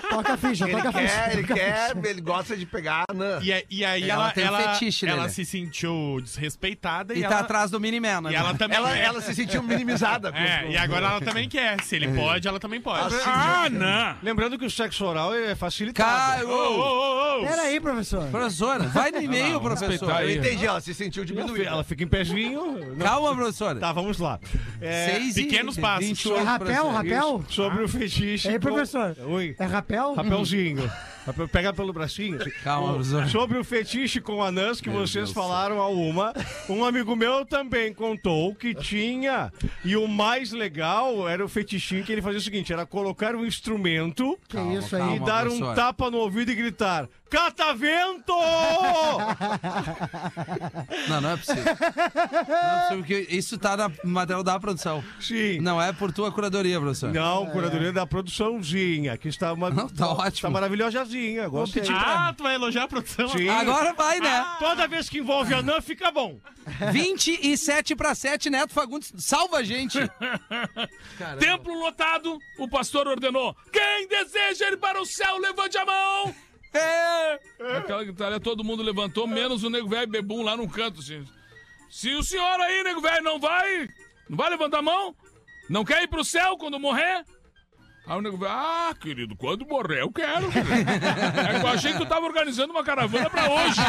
Toca a ficha,
Ele
toca a ficha.
quer, ele
toca a
quer,
ficha.
ele gosta de pegar anã.
E, a- e aí
Ela
ela,
tem
ela,
fetiche,
ela
Lelê.
se sentiu desrespeitada e,
E
ela,
tá atrás do Miniman, né?
e ela também.
Ela,
é.
ela se sentiu minimizada com
É. É, e agora ela também quer. Se ele pode, ela também pode.
Ah, não.
Lembrando que o sexo oral é facilitado.
Cara,
Ô, ô, ô, ô.
Peraí, professor.
Professora, vai no e-mail, professor.
Eu
aí.
entendi, ela se sentiu diminuída.
Ela fica em pezinho. Não-
Calma, professora.
Tá, vamos lá. É,
Seis e
pequenos passos.
28,
É rapel, rapel?
sobre o fetiche.
Ei,
com-
professor.
Oi.
É rapel?
Rapelzinho. Rapel- Pega pelo bracinho. assim.
Calma,
O-
professor.
Sobre o fetiche com anãs que vocês falaram a uma, um amigo meu também contou que tinha. E o mais legal era o fetichinho que ele fazia o seguinte: era colocar um instrumento
calma.
e dar um
professor.
tapa no ouvido e gritar: Catavento!
Não, não é possível. Não é possível, porque isso tá na- no material da produção.
Sim.
Não é por tua curadoria, professor.
Não, curadoria da produçãozinha, que está uma.
Não, tá ótimo.
Está maravilhosazinha. Gostei.
Ah, tu vai elogiar a produção?
Sim.
Agora vai, né?
Toda vez que envolve anã, fica bom.
27 para 7, Neto Fagundes. Salva a gente.
Templo lotado, o pastor ordenou: quem deseja ir para o céu, levante a mão! É! Aquela gritaria, todo mundo levantou, menos o nego velho bebum lá no canto, assim. Se o senhor aí, nego velho, não vai, não vai levantar a mão? Não quer ir pro céu quando morrer? Aí o nego velho, ah, querido, quando morrer eu quero. querido." É que eu achei que tu tava organizando uma caravana pra hoje.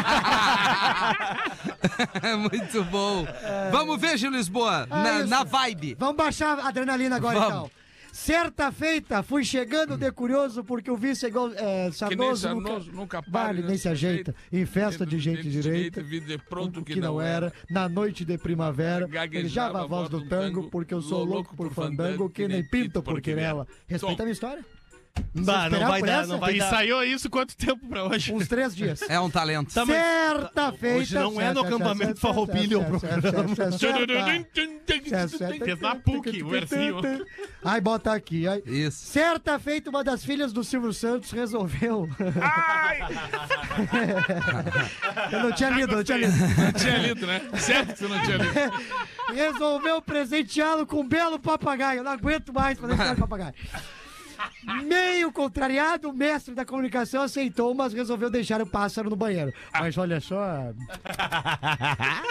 É muito bom. Vamos ver, Gil Lisboa,
Ah,
na, na vibe.
Vamos baixar a adrenalina agora,
Vamos.
então. Certa feita, fui chegando de curioso porque o vice é igual é, Sarnoso,
Sarnoso, nunca
nunca, vale, nem se ajeita. Em festa de gente
Gente
direita,
de pronto
que, não era, na noite de primavera,
Gaguejava
a voz do tango, porque eu sou louco por fandango, que nem pinto por quirela. Respeita a minha história?
Bah, não
esperar
vai dar, não vai dar.
Ensaiou isso quanto tempo pra hoje?
Uns três dias.
É um talento.
Tá, mas-
Certa feita.
Hoje não é no acampamento Farroupilha o programa.
Fez na PUC o versinho.
Ai, bota aqui. Ai.
Isso.
Certa feita, uma das filhas do Silvio Santos resolveu. eu não tinha lido, eu não tinha lido.
Não tinha lido, né? Certo que você não tinha lido.
Resolveu presenteá-lo com um belo papagaio. Eu não aguento mais o papagaio. Meio contrariado, o mestre da comunicação aceitou, mas resolveu deixar o pássaro no banheiro. Mas olha só.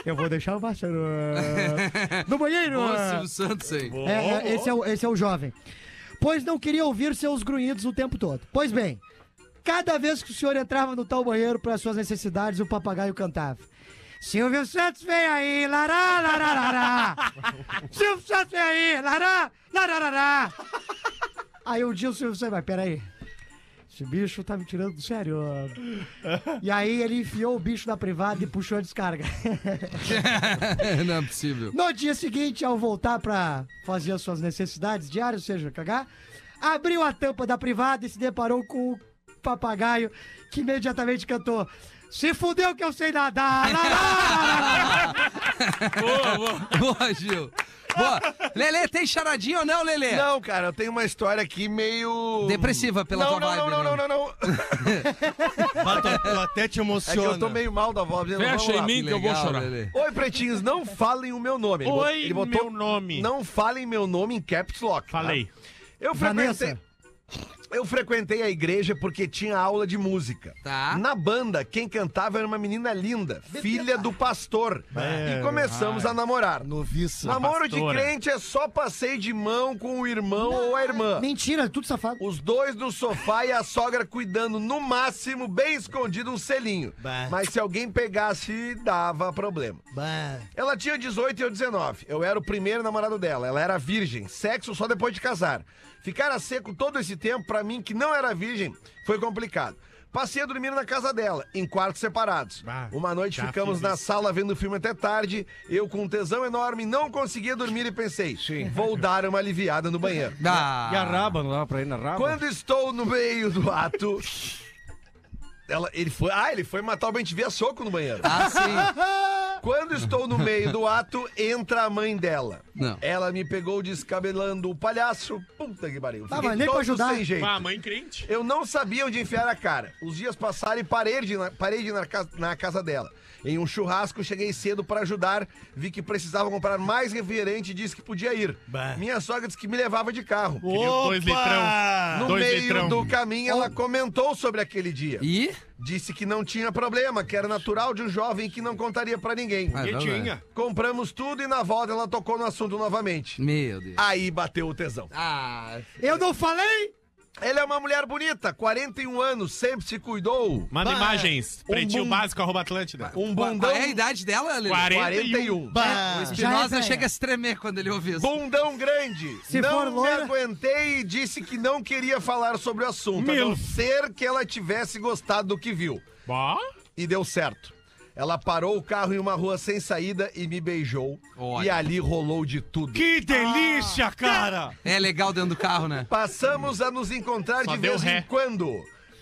Eu vou deixar o pássaro ah, no banheiro. Ah.
Silvio Santos aí.
É, é, esse, é o, esse é o jovem. Pois não queria ouvir seus grunhidos o tempo todo. Pois bem, cada vez que o senhor entrava no tal banheiro para suas necessidades, o papagaio cantava. Silvio Santos vem aí, lará, lará, lará. Silvio Santos vem aí, lará, lará, lará. Aí um dia o Silvio Santos, mas peraí. Esse bicho tá me tirando do sério. E aí ele enfiou o bicho na privada e puxou a descarga.
não é possível.
No dia seguinte, ao voltar pra fazer as suas necessidades diárias, ou seja, cagar, abriu a tampa da privada e se deparou com o papagaio que imediatamente cantou. Se fudeu que eu sei nadar! Lá, lá, lá, lá, lá."
Boa, boa.
Boa, Gil. Boa. Lelê, tem charadinha ou não, Lelê?
Não, cara, eu tenho uma história aqui meio.
Depressiva pela
não,
tua
não,
vibe,
não, não,
né?
não, não, não.
Tu até te
É
emociona.
que eu tô meio mal da voz.
Fecha em
lá.
mim que eu vou chorar.
Lelê.
Oi, pretinhos, não falem o meu nome. Ele
Oi,
ele botou,
meu nome.
Não falem meu nome em caps lock. tá?
Falei.
Eu
Vanessa.
Eu frequentei a igreja porque tinha aula de música.
Tá.
Na banda, quem cantava era uma menina linda, filha do pastor. e começamos a namorar.
Noviça.
Namoro de
pastora.
crente é só passeio de mão com o irmão ou a irmã.
Mentira, tudo safado.
Os dois no sofá e a sogra cuidando, no máximo, bem escondido, um selinho.
Bah.
Mas se alguém pegasse, dava problema.
Bah.
Ela tinha 18 e eu 19. Eu era o primeiro namorado dela. Ela era virgem. Sexo só depois de casar. Ficar a seco todo esse tempo, pra mim, que não era virgem, foi complicado. Passei a dormir na casa dela, em quartos separados.
Bah,
Uma noite ficamos na
isso.
sala vendo filme até tarde. Eu, com um tesão enorme, não conseguia dormir e pensei: vou dar uma aliviada no banheiro.
Ah,
E a raba, não dava pra ir na raba?
Quando estou no meio do ato. Ela, ele foi. Ah, ele foi matar o bem a soco no banheiro.
Ah, sim.
Quando estou no meio do ato, entra a mãe dela.
Não.
Ela me pegou descabelando o palhaço. Puta que pariu.
Tá,
Fiquei
mas nem pra ajudar.
sem jeito.
Ah, mãe crente.
Eu não sabia onde enfiar a cara. Os dias passaram e parei de, ir na- parei de ir na, casa, na casa dela. Em um churrasco, cheguei cedo para ajudar. Vi que precisava comprar mais refrigerante e disse que podia ir.
Bah.
Minha sogra disse que me levava de carro.
Queria dois litrão.
No
Dois
meio
litrão.
do caminho, ela comentou sobre aquele dia.
E?
Disse que não tinha problema, que era natural de um jovem que não contaria pra ninguém.
Ah,
Que
não,
tinha.
né?
Compramos tudo e na volta ela tocou no assunto novamente.
Meu Deus.
Aí bateu o tesão.
Ah,
Eu não falei?
Ela é uma mulher bonita, 41 anos, sempre se cuidou.
Manda
Bah,
imagens.
um
Pretinho
bum-
básico, arroba Atlântida.
Um
qual
bundão.
é a idade dela, Lelê?
41.
Bah,
O
Já é
Espinosa
velha.
chega a se tremer quando ele ouve isso.
Bundão grande.
Se
não
for
me aguentei e disse que não queria falar sobre o assunto, a não ser que ela tivesse gostado do que viu.
Bah.
E deu certo. Ela parou o carro em uma rua sem saída e me beijou.
Olha.
E ali rolou de tudo.
Que delícia, cara!
É legal dentro do carro, né?
Passamos a nos encontrar
Só
de vez
ré.
em quando.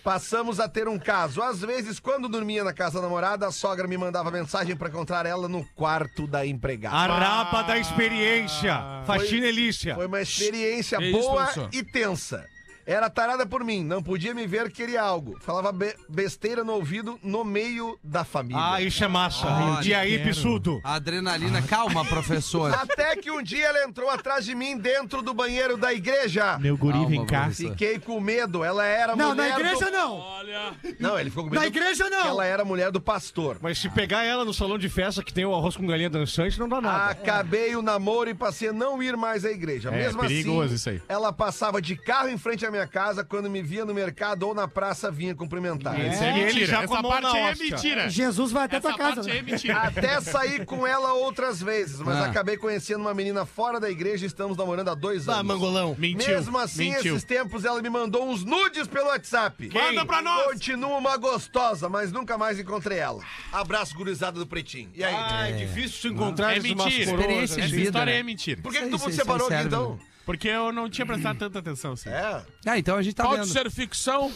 Passamos a ter um caso. Às vezes, quando dormia na casa da namorada, a sogra me mandava mensagem pra encontrar ela no quarto da empregada.
A rapa da experiência. Faxina Elícia.
Foi uma experiência boa e tensa. Era tarada por mim, não podia me ver, queria algo. Falava be- besteira no ouvido no meio da família.
Ah, isso é massa.
Olha,
e aí, pisudo?
Adrenalina, calma, professor.
Até que um dia ela entrou atrás de mim dentro do banheiro da igreja.
Meu guri,
Calma,
vem cá.
professor.
Fiquei com medo, ela era
Não,
mulher
na igreja
do...
não.
Olha.
Não, ele ficou com medo
Na igreja não.
ela era mulher do pastor.
Mas se pegar ela no salão de festa que tem o arroz com galinha dançante, não dá nada.
Acabei o namoro e passei a não ir mais à igreja.
É,
Mesmo
perigoso
assim,
isso aí.
ela passava de carro em frente à minha casa quando me via no mercado ou na praça vinha cumprimentar.
Isso é
E ele
mentira.
já com a
Essa parte aí é mentira.
Jesus vai até
Essa
tua casa.
é
né?
mentira.
Até saí com ela outras vezes, mas
Ah.
acabei conhecendo uma menina fora da igreja e estamos namorando há dois
bah,
anos.
mangolão.
Mentiu.
Mesmo assim,
Mentiu.
esses tempos ela me mandou uns nudes pelo WhatsApp.
Manda pra nós.
Continua uma gostosa, mas nunca mais encontrei ela. Abraço, gurizada do Pretinho. E aí?
Ah, é difícil se encontrar
É mentira.
coroas,
Experiência
né?
de
Essa
vida,
história
né?
é mentira.
Por que, que tu separou aqui então?
Porque eu não tinha prestado tanta atenção assim.
É.
Ah, então a gente tá
Pode
vendo.
ser ficção.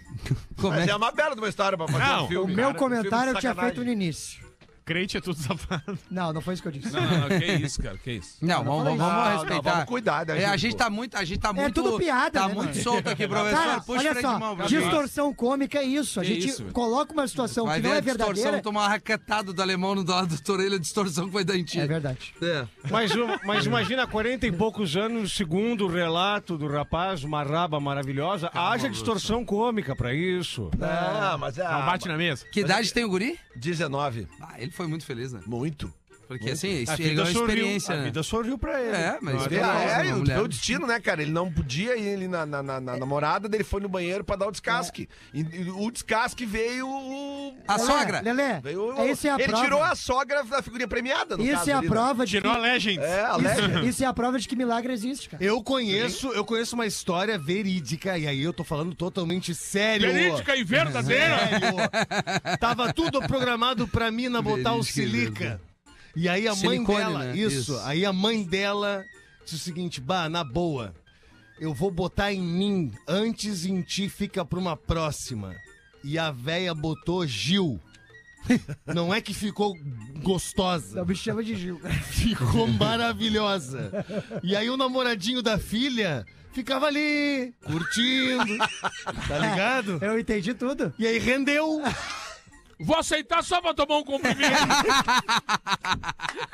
Como
Mas
é?
é uma merda uma história pra fazer
Não,
um filme.
O meu
cara.
comentário
Filme
eu
de
tinha
sacanagem.
feito no início.
Crente é tudo safado.
Não, não foi isso que eu disse.
Não, não, não, que isso, cara, que isso.
Não, vamos, vamos, vamos
Não, não,
respeitar.
vamos cuidar, né,
É, a
gente?
gente tá muito, a gente tá muito.
tudo piada,
Tá
né,
muito solto aqui, professor.
Cara,
Puxa o
olha só,
de mão,
distorção cômica é isso. A
Que
gente
isso,
coloca uma situação
Vai
que
ver
não
a
é
distorção,
verdadeira.
tomar uma raquetada do alemão no lado da orelha, a distorção que foi da
É verdade.
É.
Mas, mas imagina, 40 e poucos anos, segundo o relato do rapaz, uma raba maravilhosa, haja distorção cômica pra isso.
Não, mas é.
Não bate na mesa.
Que idade tem o guri?
19.
Ah, ele foi muito feliz, né?
Muito.
Porque assim,
A
ele
vida
ganhou
sorriu,
experiência,
a
né?
vida sorriu pra ele.
É, mas isso
É,
Legal,
é, e o
mulher.
teu destino, né, cara? Ele não podia ir ali na, na, na- na namorada dele, foi no banheiro pra dar o descasque. E, e o descasque veio o.
A
Lelé,
sogra?
Lelé,
veio,
essa é a
ele
prova.
tirou a sogra da figurinha premiada, no
Isso
caso
é a
ali, né?
prova de
Tirou a Legends.
É, a Legend.
que... Isso é a prova de que milagre existe, cara.
Eu conheço, eu conheço uma história verídica, e aí eu tô falando totalmente sério.
Verídica e verdadeira.
Sério. Tava tudo programado pra mina botar o
Verídica
silica. E aí a mãe
Silicone,
dela,
né?
isso,
Isso.
aí a mãe dela disse o seguinte, bah, na boa, eu vou botar em mim, antes em ti fica pra uma próxima. E a véia botou Gil. Não é que ficou gostosa.
O bicho chama de Gil.
Ficou maravilhosa. E aí o namoradinho da filha ficava ali, curtindo. Tá ligado?
Eu entendi tudo.
E aí rendeu.
Vou aceitar só pra tomar um comprimido.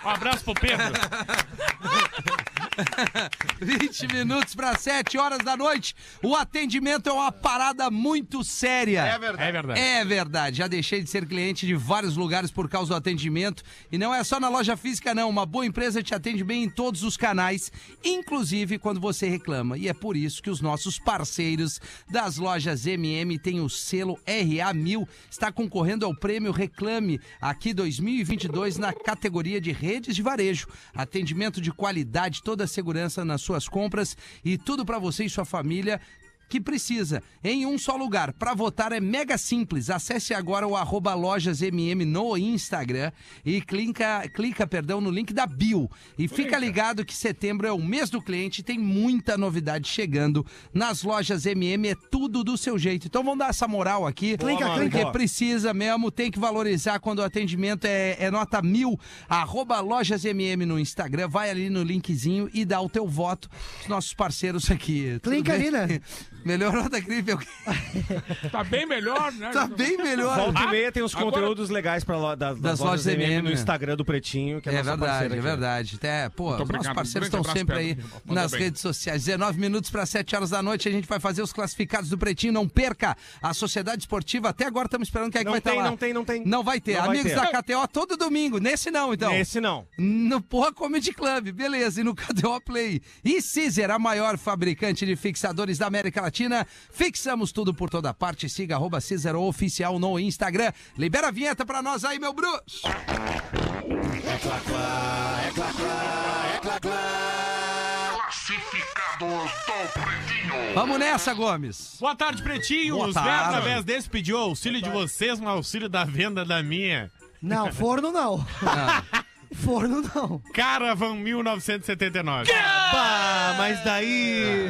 Um abraço pro Pedro.
20 minutos para 7 horas da noite. O atendimento é uma parada muito séria.
É verdade.
É verdade.
É verdade, já deixei de ser cliente de vários lugares por causa do atendimento. E não é só na loja física, não. Uma boa empresa te atende bem em todos os canais, inclusive quando você reclama. E é por isso que os nossos parceiros das lojas MM têm o selo RA1000. Está concorrendo ao prêmio Reclame aqui 2022 na categoria de redes de varejo. Atendimento de qualidade, toda a segurança nas suas compras e tudo para você e sua família que precisa em um só lugar. Para votar é mega simples. Acesse agora o arroba lojasmm no Instagram e clica, clica perdão, no link da bio. E fica ligado que setembro é o mês do cliente e tem muita novidade chegando. Nas lojas MM é tudo do seu jeito. Então vamos dar essa moral aqui.
Clica,
porque
clica.
precisa mesmo, tem que valorizar quando o atendimento é, é nota mil. Arroba lojasmm no Instagram. Vai ali no linkzinho e dá o teu voto. Os nossos parceiros aqui.
Clica ali, né?
Melhorou da gripe. eu-
Tá bem melhor, né?
Tá bem melhor.
Volta e meia tem os
Agora-
conteúdos legais pra lo, das, das,
Das
lojas
lojas
MM no
MM, né?
Instagram do Pretinho, que é,
É
nossa
verdade, é verdade. Até, pô, os nossos parceiros estão sempre aí nas
bem.
redes sociais. 19 minutos para 7 horas da noite, a gente vai fazer os classificados do Pretinho. Não perca a Sociedade Esportiva. Até agora estamos esperando quem é que
Não
vai estar
tem,
lá.
não tem, não tem.
Não vai ter.
Não vai
Amigos
ter.
da KTO todo domingo. Nesse não, então.
Esse não.
No Porra Comedy Club, beleza. E no KTO Play. E Caesar, a maior fabricante de fixadores da América Latina. Fixamos tudo por toda parte. Siga arroba Caesar Oficial no Instagram. Libera a vinheta pra nós aí, meu Bruce.
Classificados do Pretinho.
Vamos nessa, Gomes.
Boa tarde, pretinhos.
Boa tarde.
através desse pediu auxílio de vocês no auxílio da venda da minha.
Não, forno não. Forno não.
Caravan 1979.
Pá, mas daí.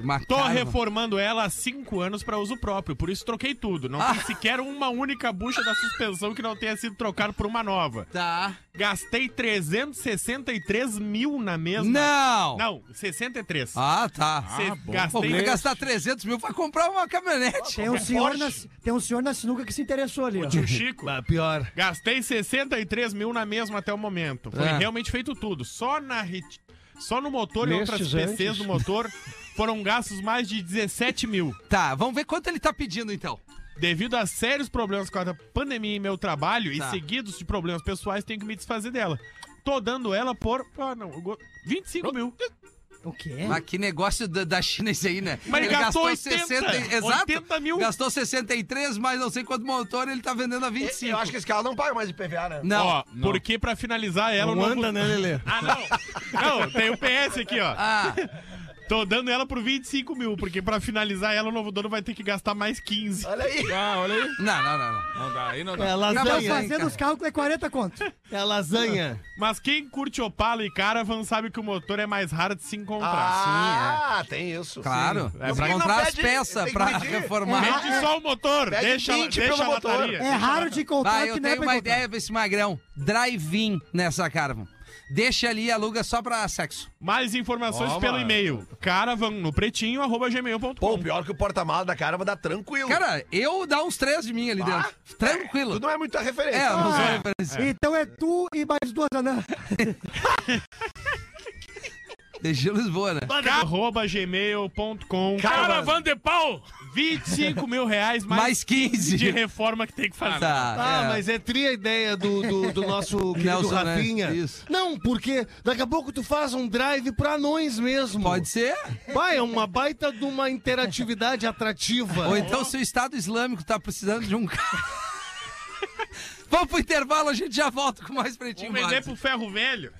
De uma
Tô
carva.
reformando ela há cinco anos pra uso próprio, por isso troquei tudo. Não
Ah.
tem sequer uma única bucha da suspensão que não tenha sido trocada por uma nova.
Tá.
Gastei 363 mil na mesma.
Não.
Não, 63.
Ah, tá.
Cê-
Pô,
gastei
vai gastar 300 mil pra comprar uma caminhonete.
Tem um, senhor na, tem um senhor na sinuca que se interessou ali, ó.
Tio Chico.
Bah, pior.
Gastei 63 mil na mesma até o momento. Foi
É.
realmente feito tudo. Só na só no motor e
Nestes
outras PCs
antes.
do motor foram gastos mais de 17 mil.
Tá, vamos ver quanto ele tá pedindo então.
Devido a sérios problemas com a pandemia em meu trabalho
Tá.
e seguidos de problemas pessoais, tenho que me desfazer dela. Tô dando ela por. Ah, não. eu go- 25 mil.
O quê?
Mas que negócio da, da China esse aí, né?
Mas ele gastou 80,
e- Exato.
80 mil.
Gastou 63, mas não sei quanto motor ele tá vendendo a 25.
Eu acho que esse carro não paga mais de PVA, né?
Não.
Ó, porque pra finalizar ela.
Não
o
anda, né, Lelê?
Ah, não. Não, tem o PS aqui, ó.
Ah,
Tô dando ela por 25 mil, porque pra finalizar ela, o novo dono vai ter que gastar mais 15.
Olha aí.
Ah, olha aí.
não, não, não. não.
Não dá, aí não dá.
É
Tá
lasanha.
fazendo os cálculos é 40 conto.
É lasanha.
Mas quem curte Opala e Caravan sabe que o motor é mais raro de se encontrar.
Ah, tem isso.
Claro.
É,
É,
pra-
encontrar as peças pra reformar.
Mede só o motor,
Pede
deixa,
20
deixa
pelo
a
motor.
lataria.
É raro de encontrar
Vai,
que
eu
não é
tenho uma
encontrar.
ideia pra esse magrão. Drive-in nessa Caravan. Deixa ali e aluga só pra sexo.
Mais informações
Ó,
pelo e-mail caravan no pretinho, arroba
Pô,
gmail.com.
pior que o porta-malas da cara vai dar tranquilo.
Cara, eu dá uns três de mim ali
Ah,
dentro. Tranquilo.
Tu não é muita referência.
É, eu não sou
Ah,
referência.
Então é tu e mais duas anãs.
Deixa Lisboa, né?
arroba gmail.com.
Caravan de pau!
25 mil reais mais,
Mais 15.
de reforma que tem que fazer.
Tá,
Ah,
é.
mas é tri a ideia do, do, do nosso querido
Nelson, né?
Rafinha.
Isso.
Não, porque daqui a pouco tu faz um drive pra anões mesmo.
Pode ser.
Vai, é uma baita de uma interatividade atrativa.
Ou então, se o Estado Islâmico tá precisando de um carro. Vamos pro intervalo, a gente já volta com mais pretinho.
Vamos vender pro ferro velho.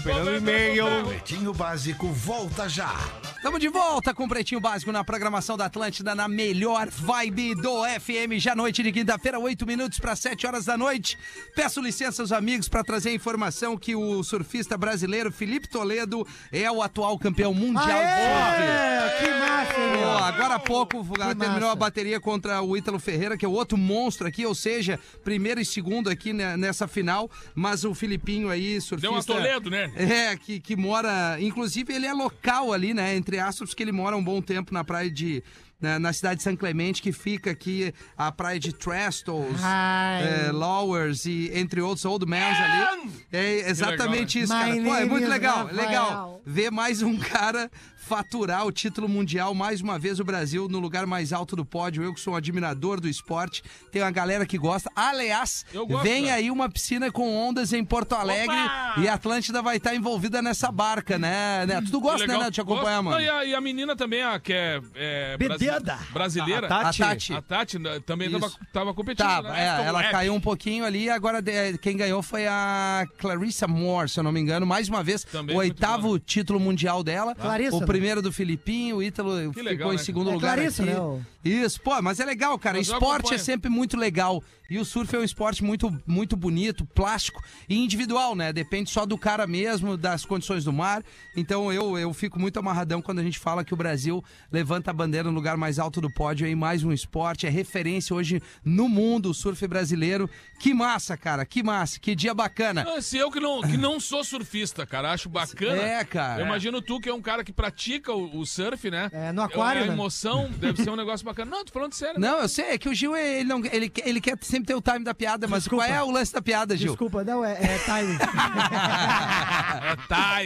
Esperando o e-mail.
Pretinho Básico volta já.
Estamos de volta com o Pretinho Básico na programação da Atlântida, na melhor vibe do FM. Já noite de quinta-feira, 8 minutos para 7 horas da noite. Peço licença aos amigos para trazer a informação que o surfista brasileiro Felipe Toledo é o atual campeão mundial de surf.
Aê, que massa, meu?
agora há pouco terminou
massa.
a bateria contra o Ítalo Ferreira, que é o outro monstro aqui, ou seja, primeiro e segundo aqui nessa final. Mas o Filipinho aí, surfista.
Deu uma Toledo, né?
É, que, que mora. Inclusive, ele é local ali, né? Entre aspas, porque ele mora um bom tempo na praia de. Na, na cidade de São Clemente, que fica aqui a praia de Trestles, é, Lowers e entre outros Old Mans ali. É exatamente isso, cara. Pô, é muito legal, legal. Ver mais um cara faturar o título mundial, mais uma vez o Brasil no lugar mais alto do pódio. Eu que sou um admirador do esporte, tem uma galera que gosta. Aliás,
gosto,
vem
cara.
aí uma piscina com ondas em Porto Alegre
Opa!
e a Atlântida vai estar envolvida nessa barca, né, Neto? Tu gosta, né. Neto, de acompanhar,
Gosto.
mano?
Não, e, a, e a menina também, a, que é, é
Bededa.
brasileira.
A
A
Tati.
Tati.
A Tati, né, também tava, tava competindo,
Tá,
né?
é, ela
Webb.
caiu um pouquinho ali, agora de- quem ganhou foi a Clarissa Moore, se eu não me engano, mais uma vez,
Também
o oitavo título mundial dela.
Clarissa,
o
né?
Primeiro do Filipinho, o Ítalo ficou
legal,
em
né?
segundo
É
lugar
Clarissa,
aqui.
né,
Isso, pô, mas é legal, cara.
Mas
esporte é sempre muito legal. E o surf é um esporte muito, muito bonito, plástico e individual, né? Depende só do cara mesmo, das condições do mar. Então eu, eu fico muito amarradão quando a gente fala que o Brasil levanta a bandeira no lugar mais alto do pódio em mais um esporte. É referência hoje no mundo, o surf brasileiro. Que massa, cara, que massa, que dia bacana.
Ah, Se eu que não, que não sou surfista, cara, acho bacana.
É, cara.
Eu imagino tu que é um cara que pratica o, o surf, né?
É, no aquário,
A
né?
emoção deve ser um negócio bacana. Não, tô falando sério. né?
Não, eu sei, é que o Gil, ele, não, ele, quer- ele quer sempre ter o time da piada, mas
Desculpa.
qual é o lance da piada, Gil?
Desculpa, não, é, é timing.
É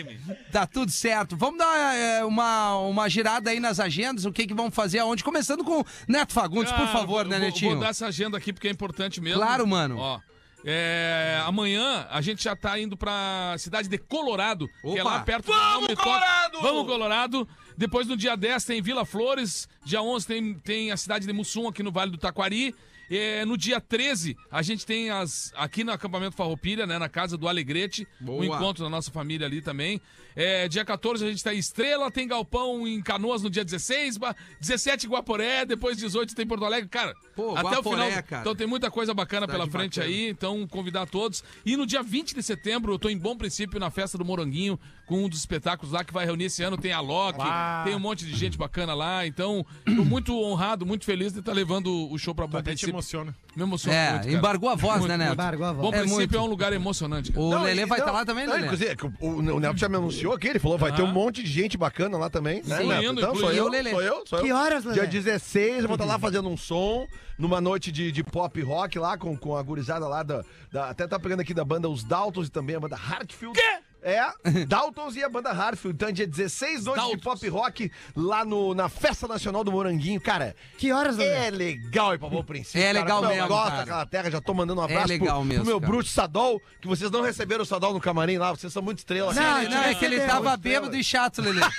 time.
Tá tudo certo. Vamos dar é, uma, uma girada aí nas agendas, o que que vamos fazer aonde? Começando com Neto Fagundes, por
Ah,
favor,
vou-
né,
vou-
Netinho?
Vou dar essa agenda aqui porque é importante mesmo.
Claro, mano.
Ó. é, amanhã a gente já tá indo pra cidade de Colorado, que é
Opa.
lá perto
Vamos,
do
Colorado!
Vamos, Colorado! Depois no dia 10 tem Vila Flores, dia 11 tem, tem a cidade de Mussum aqui no Vale do Taquari. É, no dia 13, a gente tem as aqui no acampamento Farroupilha, né, na casa do Alegrete,
Boa.
o encontro da nossa família ali também. É, dia 14 a gente tá em Estrela, tem Galpão em Canoas no dia 16, ba- 17 em Guaporé, depois 18 tem Porto Alegre, cara.
Pô,
até
Guaporé,
o final.
cara.
Então tem muita coisa bacana
Cidade
pela frente
bacana.
aí, então convidar todos. E no dia 20 de setembro, eu tô em Bom Princípio na festa do Moranguinho, com um dos espetáculos lá que vai reunir esse ano. Tem a Loki, tem um monte de gente bacana lá. Então, tô muito honrado, muito feliz de estar levando o show pra Bom
Até te
Princípio.
emociona.
Me emociona
É,
muito, cara.
embargou a voz,
Muito,
né, Neto?
Embargou a voz.
Bom
É
Princípio
muito.
é um lugar emocionante. cara.
O
Não,
Lelê
e-
vai estar
não,
lá também,
não,
Lelê?
Inclusive, é o, o, Neto já me anunciou aqui, ele falou, vai ter um monte de gente bacana lá também, né,
Sim,
Neto?
indo,
Então, sou eu,
Lelê.
sou eu, sou eu.
Que horas, Lelê?
Dia 16, eu vou estar lá fazendo um som, numa noite de, de pop rock lá, com, com a gurizada lá da, da- Até tá pegando aqui da banda Os Daltons e também a banda Hartfield. Quê? É, Daltons e a banda Hartfield. Então, dia 16, noite de pop rock lá no, na Festa Nacional do Moranguinho. Cara,
Que horas, Lelê?
é legal ir pra Bom Princípio.
É
cara.
legal
Meu,
mesmo,
Eu gosto
cara.
daquela terra, já tô mandando um abraço
legal
pro,
mesmo,
pro meu
cara.
bruxo Sadol, que vocês não receberam o Sadol no camarim lá, vocês são muito estrelas.
Não,
cara.
Não, é que ele tava bêbado e chato, Lelê.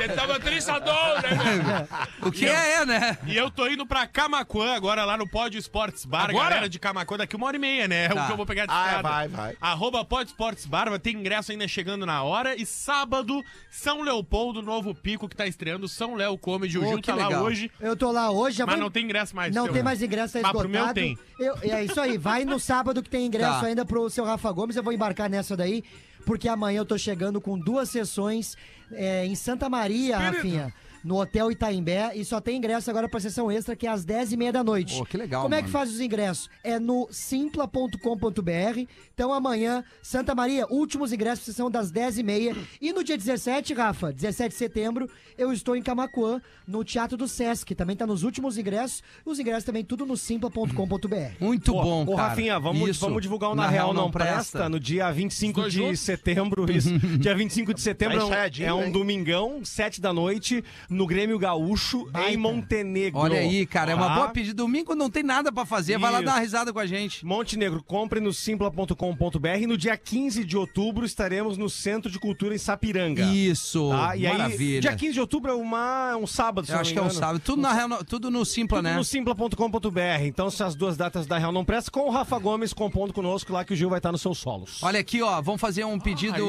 Ele tava trisador, né, velho?
O que é, é, né?
E eu tô indo pra Camacuã agora, lá no Pódio Esportes Bar.
Agora?
Galera de Camacuã, daqui uma hora e meia, né? É
Tá.
o que eu vou pegar de
Ah, vai, vai.
Arroba Pódio Esportes Bar, vai ter ingresso ainda chegando na hora. E sábado, São Leopoldo, novo pico que tá estreando, São Léo Comedy. O Gil tá lá hoje,
Eu tô lá hoje, já
mas
vou-
não tem ingresso mais.
Não
seu,
tem mais ingresso, tá
Mas
esgotado.
pro meu tem.
Eu- é isso aí, vai no sábado que tem ingresso
Tá.
ainda pro seu Rafa Gomes. Eu vou embarcar nessa daí, porque amanhã eu tô chegando com duas sessões é, em Santa Maria, Rafinha. No Hotel Itaimbé, e só tem ingresso agora pra sessão extra, que é às 10h30 da noite.
Pô, que legal,
Como é que
mano.
faz os ingressos? É no simpla.com.br. Então amanhã, Santa Maria, últimos ingressos são das 10h30. E no dia 17, Rafa, 17 de setembro, eu estou em Camacuã, no Teatro do Sesc. Também tá nos últimos ingressos. Os ingressos também tudo no simpla.com.br.
Muito
Ô,
bom,
Ô,
cara.
Rafinha, vamos,
Isso.
vamos divulgar o Na, Real Não Presta, no dia 25
Dois
de
juntos?
setembro. Isso. dia 25 de setembro
Tá
é um, é um domingão, 7 da noite, no Grêmio Gaúcho,
Baita.
em Montenegro.
Olha aí, cara, é uma
Tá?
boa pedida. Domingo não tem nada pra fazer, vai lá
Isso.
dar uma risada com a gente.
Montenegro, compre no simpla.com.br. No dia 15 de outubro estaremos no Centro de Cultura em Sapiranga.
Isso,
Tá? E
maravilha.
aí, dia 15 de outubro é uma, um sábado, se
Eu acho que é um sábado. Tudo, na real, tudo no Simpla,
Tudo
né?
no simpla.com.br. Então, se as duas datas da Real não presta, com o Rafa Gomes compondo conosco lá, que o Gil vai estar nos seus solos.
Olha aqui, ó, vamos fazer um pedido,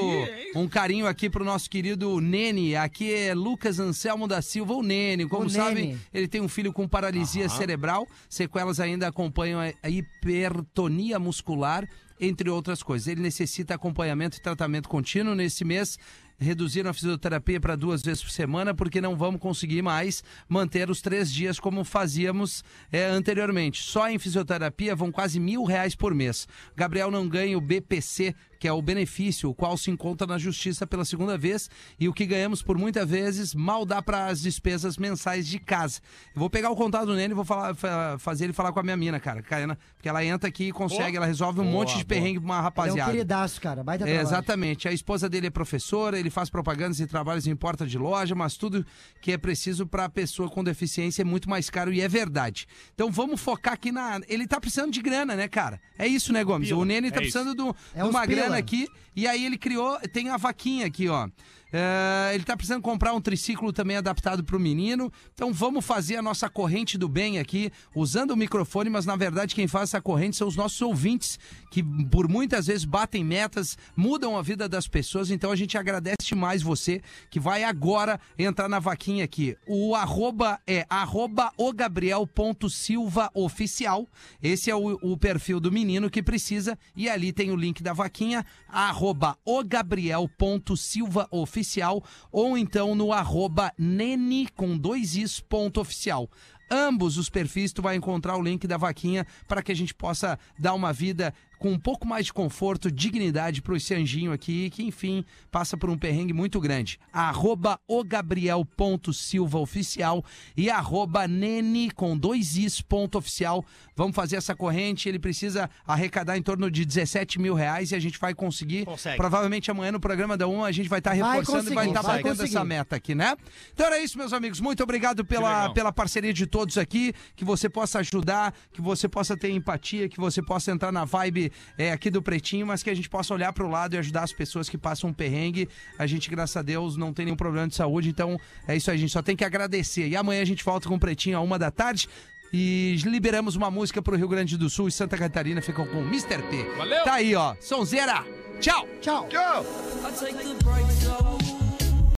um carinho aqui pro nosso querido Nene. Aqui é Lucas Anselmo da Silva, o Nene. Como
O
sabem,
Nene.
ele tem um filho com paralisia cerebral. Sequelas ainda acompanham a a hipertonia muscular, entre outras coisas. Ele necessita acompanhamento e tratamento contínuo. Nesse mês, reduziram a fisioterapia para duas vezes por semana, porque não vamos conseguir mais manter os três dias como fazíamos é, anteriormente. Só em fisioterapia vão quase mil reais por mês. Gabriel não ganha o BPC, que é o benefício, o qual se encontra na justiça pela segunda vez, e o que ganhamos por muitas vezes mal dá para as despesas mensais de casa. Eu vou pegar o contato nele e vou falar, fa- fazer ele falar com a minha mina, cara, Caena, porque ela entra aqui e consegue, ela resolve um monte de perrengue pra uma
Ele é um
rapaziada.
queridaço, cara. Baita
É,
trabalho.
exatamente. A esposa dele é professora, ele faz propagandas e trabalhos em porta de loja, mas tudo que é preciso para a pessoa com deficiência é muito mais caro e é verdade. Então vamos focar aqui na. Ele tá precisando de grana, né, cara? É isso, né, Gomes?
Pila,
O Nene tá
é isso.
precisando do-
É
de uma
pila.
Grana aqui e aí ele criou. Tem a vaquinha aqui, ó. É, ele tá precisando comprar um triciclo também adaptado para o menino. Então vamos fazer a nossa corrente do bem aqui, usando o microfone, mas na verdade quem faz essa corrente são os nossos ouvintes, que por muitas vezes batem metas, mudam a vida das pessoas. Então a gente agradece mais você que vai agora entrar na vaquinha aqui. O arroba é arroba o Gabriel.silvaoficial. Esse é o, o perfil do menino que precisa. E ali tem o link da vaquinha, arroba o Gabriel.silvaoficial ou então no arroba nene com dois is ponto oficial. Ambos os perfis tu vai encontrar o link da vaquinha para que a gente possa dar uma vida com um pouco mais de conforto, dignidade pro esse anjinho aqui, que enfim, passa por um perrengue muito grande. Arroba o e arroba nene com dois is ponto oficial. Vamos fazer essa corrente, ele precisa arrecadar em torno de 17 mil reais e a gente vai conseguir.
Consegue.
Provavelmente amanhã no programa da 1 a gente vai estar
Vai
reforçando e vai estar
vai
batendo
conseguir.
essa meta aqui, né? Então era isso, meus amigos. Muito obrigado pela, pela parceria de todos aqui. Que você possa ajudar, que você possa ter empatia, que você possa entrar na vibe é, aqui do Pretinho, mas que a gente possa olhar pro lado e ajudar as pessoas que passam um perrengue. A gente, graças a Deus, não tem nenhum problema de saúde. Então é isso aí, a gente só tem que agradecer. E amanhã a gente volta com o Pretinho a uma da tarde. E liberamos uma música pro Rio Grande do Sul e Santa Catarina ficam com Mr. P.
Valeu!
Tá aí, ó. Sonzeira. Tchau!
Tchau.
Tchau!